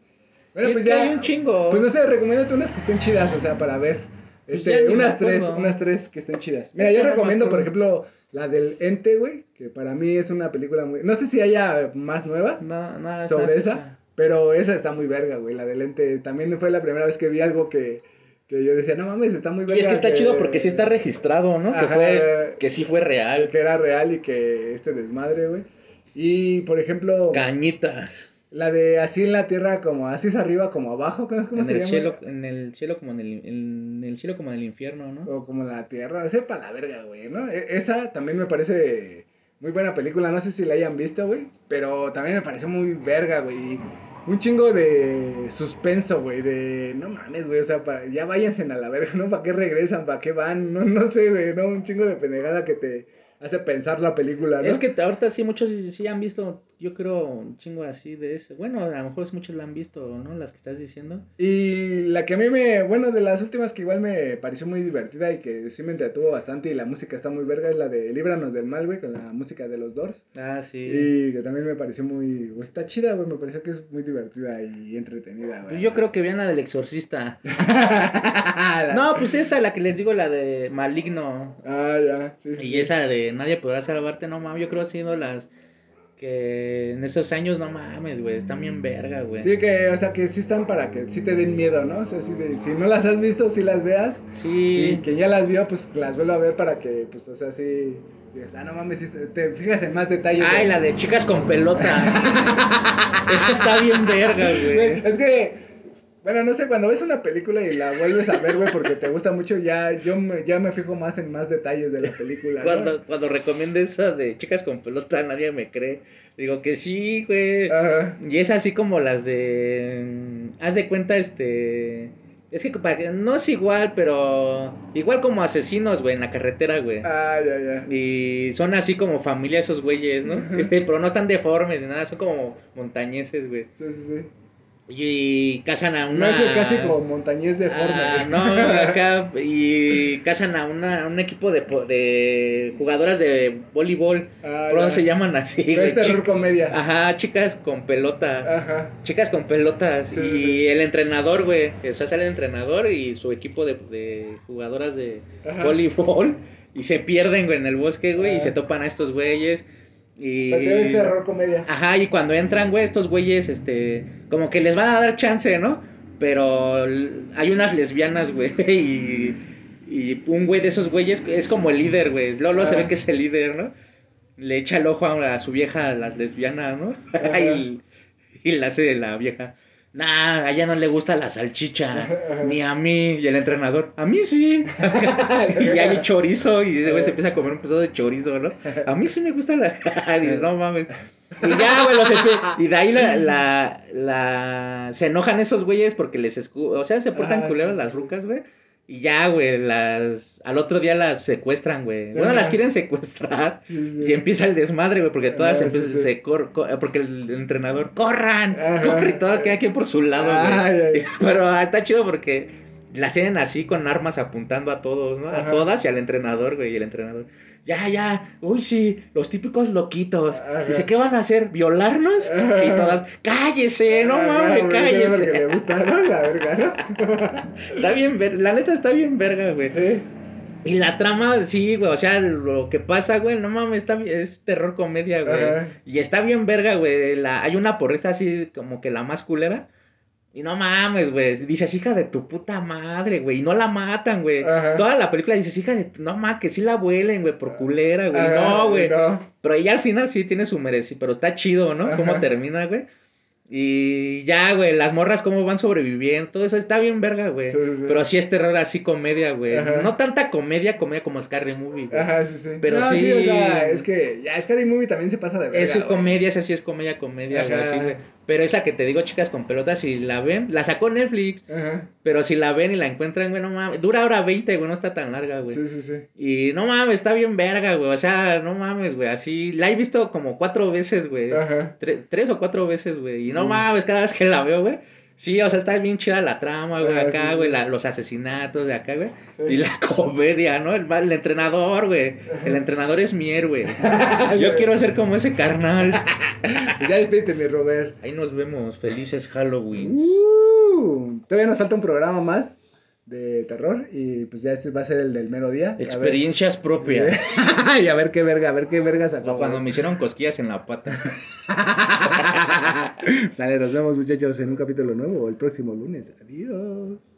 Bueno, pues es que ya. hay un chingo. Pues no sé, recomiéndate unas que estén chidas, o sea, para ver. Pues Este, unas tres, unas tres que estén chidas. Mira, yo recomiendo, por ejemplo, la del Ente, güey, que para mí es una película muy... No sé si haya más nuevas No, no, es sobre más esa, pero esa está muy verga, güey, la del Ente. También fue la primera vez que vi algo que, que yo decía, no mames, está muy verga. Y es que está chido porque sí está registrado, ¿no? Que, fue, que sí fue real. Que era real y que este desmadre, güey. Y, por ejemplo, Cañitas. la de así en la tierra, como así es arriba, como abajo, ¿cómo, En se el, llama? cielo, en el cielo como en el, en el cielo como en el infierno, ¿no? O como la tierra, sepa la verga, güey, ¿no? E- esa también me parece muy buena película, no sé si la hayan visto, güey, pero también me pareció muy verga, güey. Un chingo de suspenso, güey, de no mames, güey, o sea, pa- ya váyanse a la verga, ¿no? ¿Para qué regresan? ¿Para qué van? No, no sé, güey, ¿no? Un chingo de pendejada que te hace pensar la película, ¿no? Es que ahorita sí muchos sí han visto, yo creo, un chingo así de ese. Bueno, a lo mejor muchos la han visto, ¿no? Las que estás diciendo. Y la que a mí me, bueno, de las últimas que igual me pareció muy divertida y que sí me entretuvo bastante y la música está muy verga es la de Líbranos del Mal, güey, con la música de los Doors. Ah, sí. Y que también me pareció muy, pues, está chida, güey, me pareció que es muy divertida y entretenida, güey. Yo creo que vean la del exorcista. <laughs> No, pues esa, la que les digo, la de Maligno. Ah, ya, sí, sí. Y sí. esa de Nadie podrá salvarte, no mames, yo creo que ha sido las que en esos años, no mames, güey, están bien verga, güey. Sí, que, o sea, que sí están para que sí te den miedo, ¿no? O sea, sí de- si no las has visto, sí las veas. Y Sí. quien ya las vio, pues las vuelvo a ver para que, pues, o sea, sí digas, ah, no mames, te fijas en más detalles. Ay, la de chicas con pelotas. <laughs> Esa está bien verga, güey. es que, bueno, no sé, cuando ves una película y la vuelves a ver, güey, porque te gusta mucho, ya yo me, ya me fijo más en más detalles de la película. ¿no? Cuando, cuando recomiendo esa de chicas con pelota, nadie me cree. Digo que sí, güey. Ajá. Y es así como las de. mm, Haz de cuenta, este. Es que para que- no es igual, pero igual como asesinos, güey, en la carretera, güey. Ah, ya, ya. Y son así como familia esos güeyes, ¿no? <laughs> pero no están deformes ni nada, son como montañeses, güey. Sí, sí, sí. Y cazan a No una... es el clásico montañés de forma. Ah, no, acá y cazan a una, un equipo de, de jugadoras de voleibol. Ah, ¿Por ya. se llaman así? Pero es terror comedia. Ajá, chicas con pelota. Ajá. Chicas con pelotas. Sí, y sí, el entrenador, güey. O sea, sale el entrenador y su equipo de, de jugadoras de Ajá. voleibol. Y se pierden, güey, en el bosque, güey. Y Ajá. se topan a estos güeyes. Y... Pero es terror comedia. Ajá, y cuando entran, güey, estos güeyes, este, como que les van a dar chance, ¿no? Pero hay unas lesbianas, güey, <laughs> y, y un güey de esos güeyes es como el líder, güey. Lolo se Ah. ve que es el líder, ¿no? Le echa el ojo a, a su vieja, la lesbiana, ¿no? <laughs> Y, y la hace la vieja. Nah, a ella no le gusta la salchicha, <laughs> ni a mí. Y el entrenador, a mí sí. <laughs> y hay chorizo, y ese güey se empieza a comer un pedazo de chorizo, ¿no? A mí sí me gusta la. <laughs> y no mames. Y ya, güey, los Y de ahí la, la, la. Se enojan esos güeyes porque les escu... O sea, se portan Ah, culeros sí, las rucas, güey. Y ya, güey, las. Al otro día las secuestran, güey. Bueno, las quieren secuestrar. Sí, sí. Y empieza el desmadre, güey, porque todas Ah, empiezan, sí, se cor- co- porque el, entrenador, corran, Ajá. corre, y todo queda aquí por su lado, güey. Ay, ay. <laughs> Pero ah, está chido porque las tienen así con armas apuntando a todos, ¿no? A todas y al entrenador, güey, y el entrenador. Ya, ya, uy, sí, los típicos loquitos. Ajá. Dice, ¿qué van a hacer? ¿Violarnos? Ajá. Y todas, cállese, no mames, es cállese. que le gusta, ¿no? La verga, ¿no? <laughs> Está bien, ver- la neta está bien verga, güey. Sí. Y la trama, sí, güey, o sea, lo que pasa, güey, no mames, está, es terror comedia, güey. Y está bien verga, güey. La, hay una porrista así como que la más culera. Y no mames, güey. Dices, hija de tu puta madre, güey. Y no la matan, güey. Toda la película dices, hija de tu... No mames, que sí la vuelen, güey, por culera, güey. No, güey. No. Pero ya al final sí tiene su merecido. Pero está chido, ¿no? Cómo termina, güey. Y ya, güey, las morras cómo van sobreviviendo, todo eso está bien verga, güey. Sí, sí, sí. Pero sí es terror así comedia, güey. No tanta comedia, comedia como Scary Movie, güey. Ajá, sí, sí. Pero no, sí- o sea, es que ya Scary Movie también se pasa de verga. Esa es comedia, esa sí es comedia, comedia, así, güey. Pero esa que te digo, chicas con pelotas, si la ven, la sacó Netflix, Ajá. pero si la ven y la encuentran, güey, no mames, dura hora 20, güey, no está tan larga, güey. Sí, sí, sí. Y no mames, está bien verga, güey, o sea, no mames, güey, así, la he visto como cuatro veces, güey. Ajá. Tre- tres o cuatro veces, güey, y no Sí. mames, cada vez que la veo, güey. Sí, o sea, está bien chida la trama, güey, Ah, acá, sí, güey, sí. la- los asesinatos de acá, güey. Sí. Y la <laughs> comedia, ¿no? El, el entrenador, güey. El entrenador es mi héroe. <laughs> Yo quiero ser como ese carnal. Pues <laughs> ya despídete, mi Robert. Ahí nos vemos. Felices Halloween. Uh, todavía nos falta un programa más de terror y pues ya ese va a ser el del mero día. Experiencias propias. y a ver qué verga, a ver qué verga sacó. O cuando me hicieron cosquillas en la pata. Sale, nos vemos muchachos en un capítulo nuevo el próximo lunes. Adiós.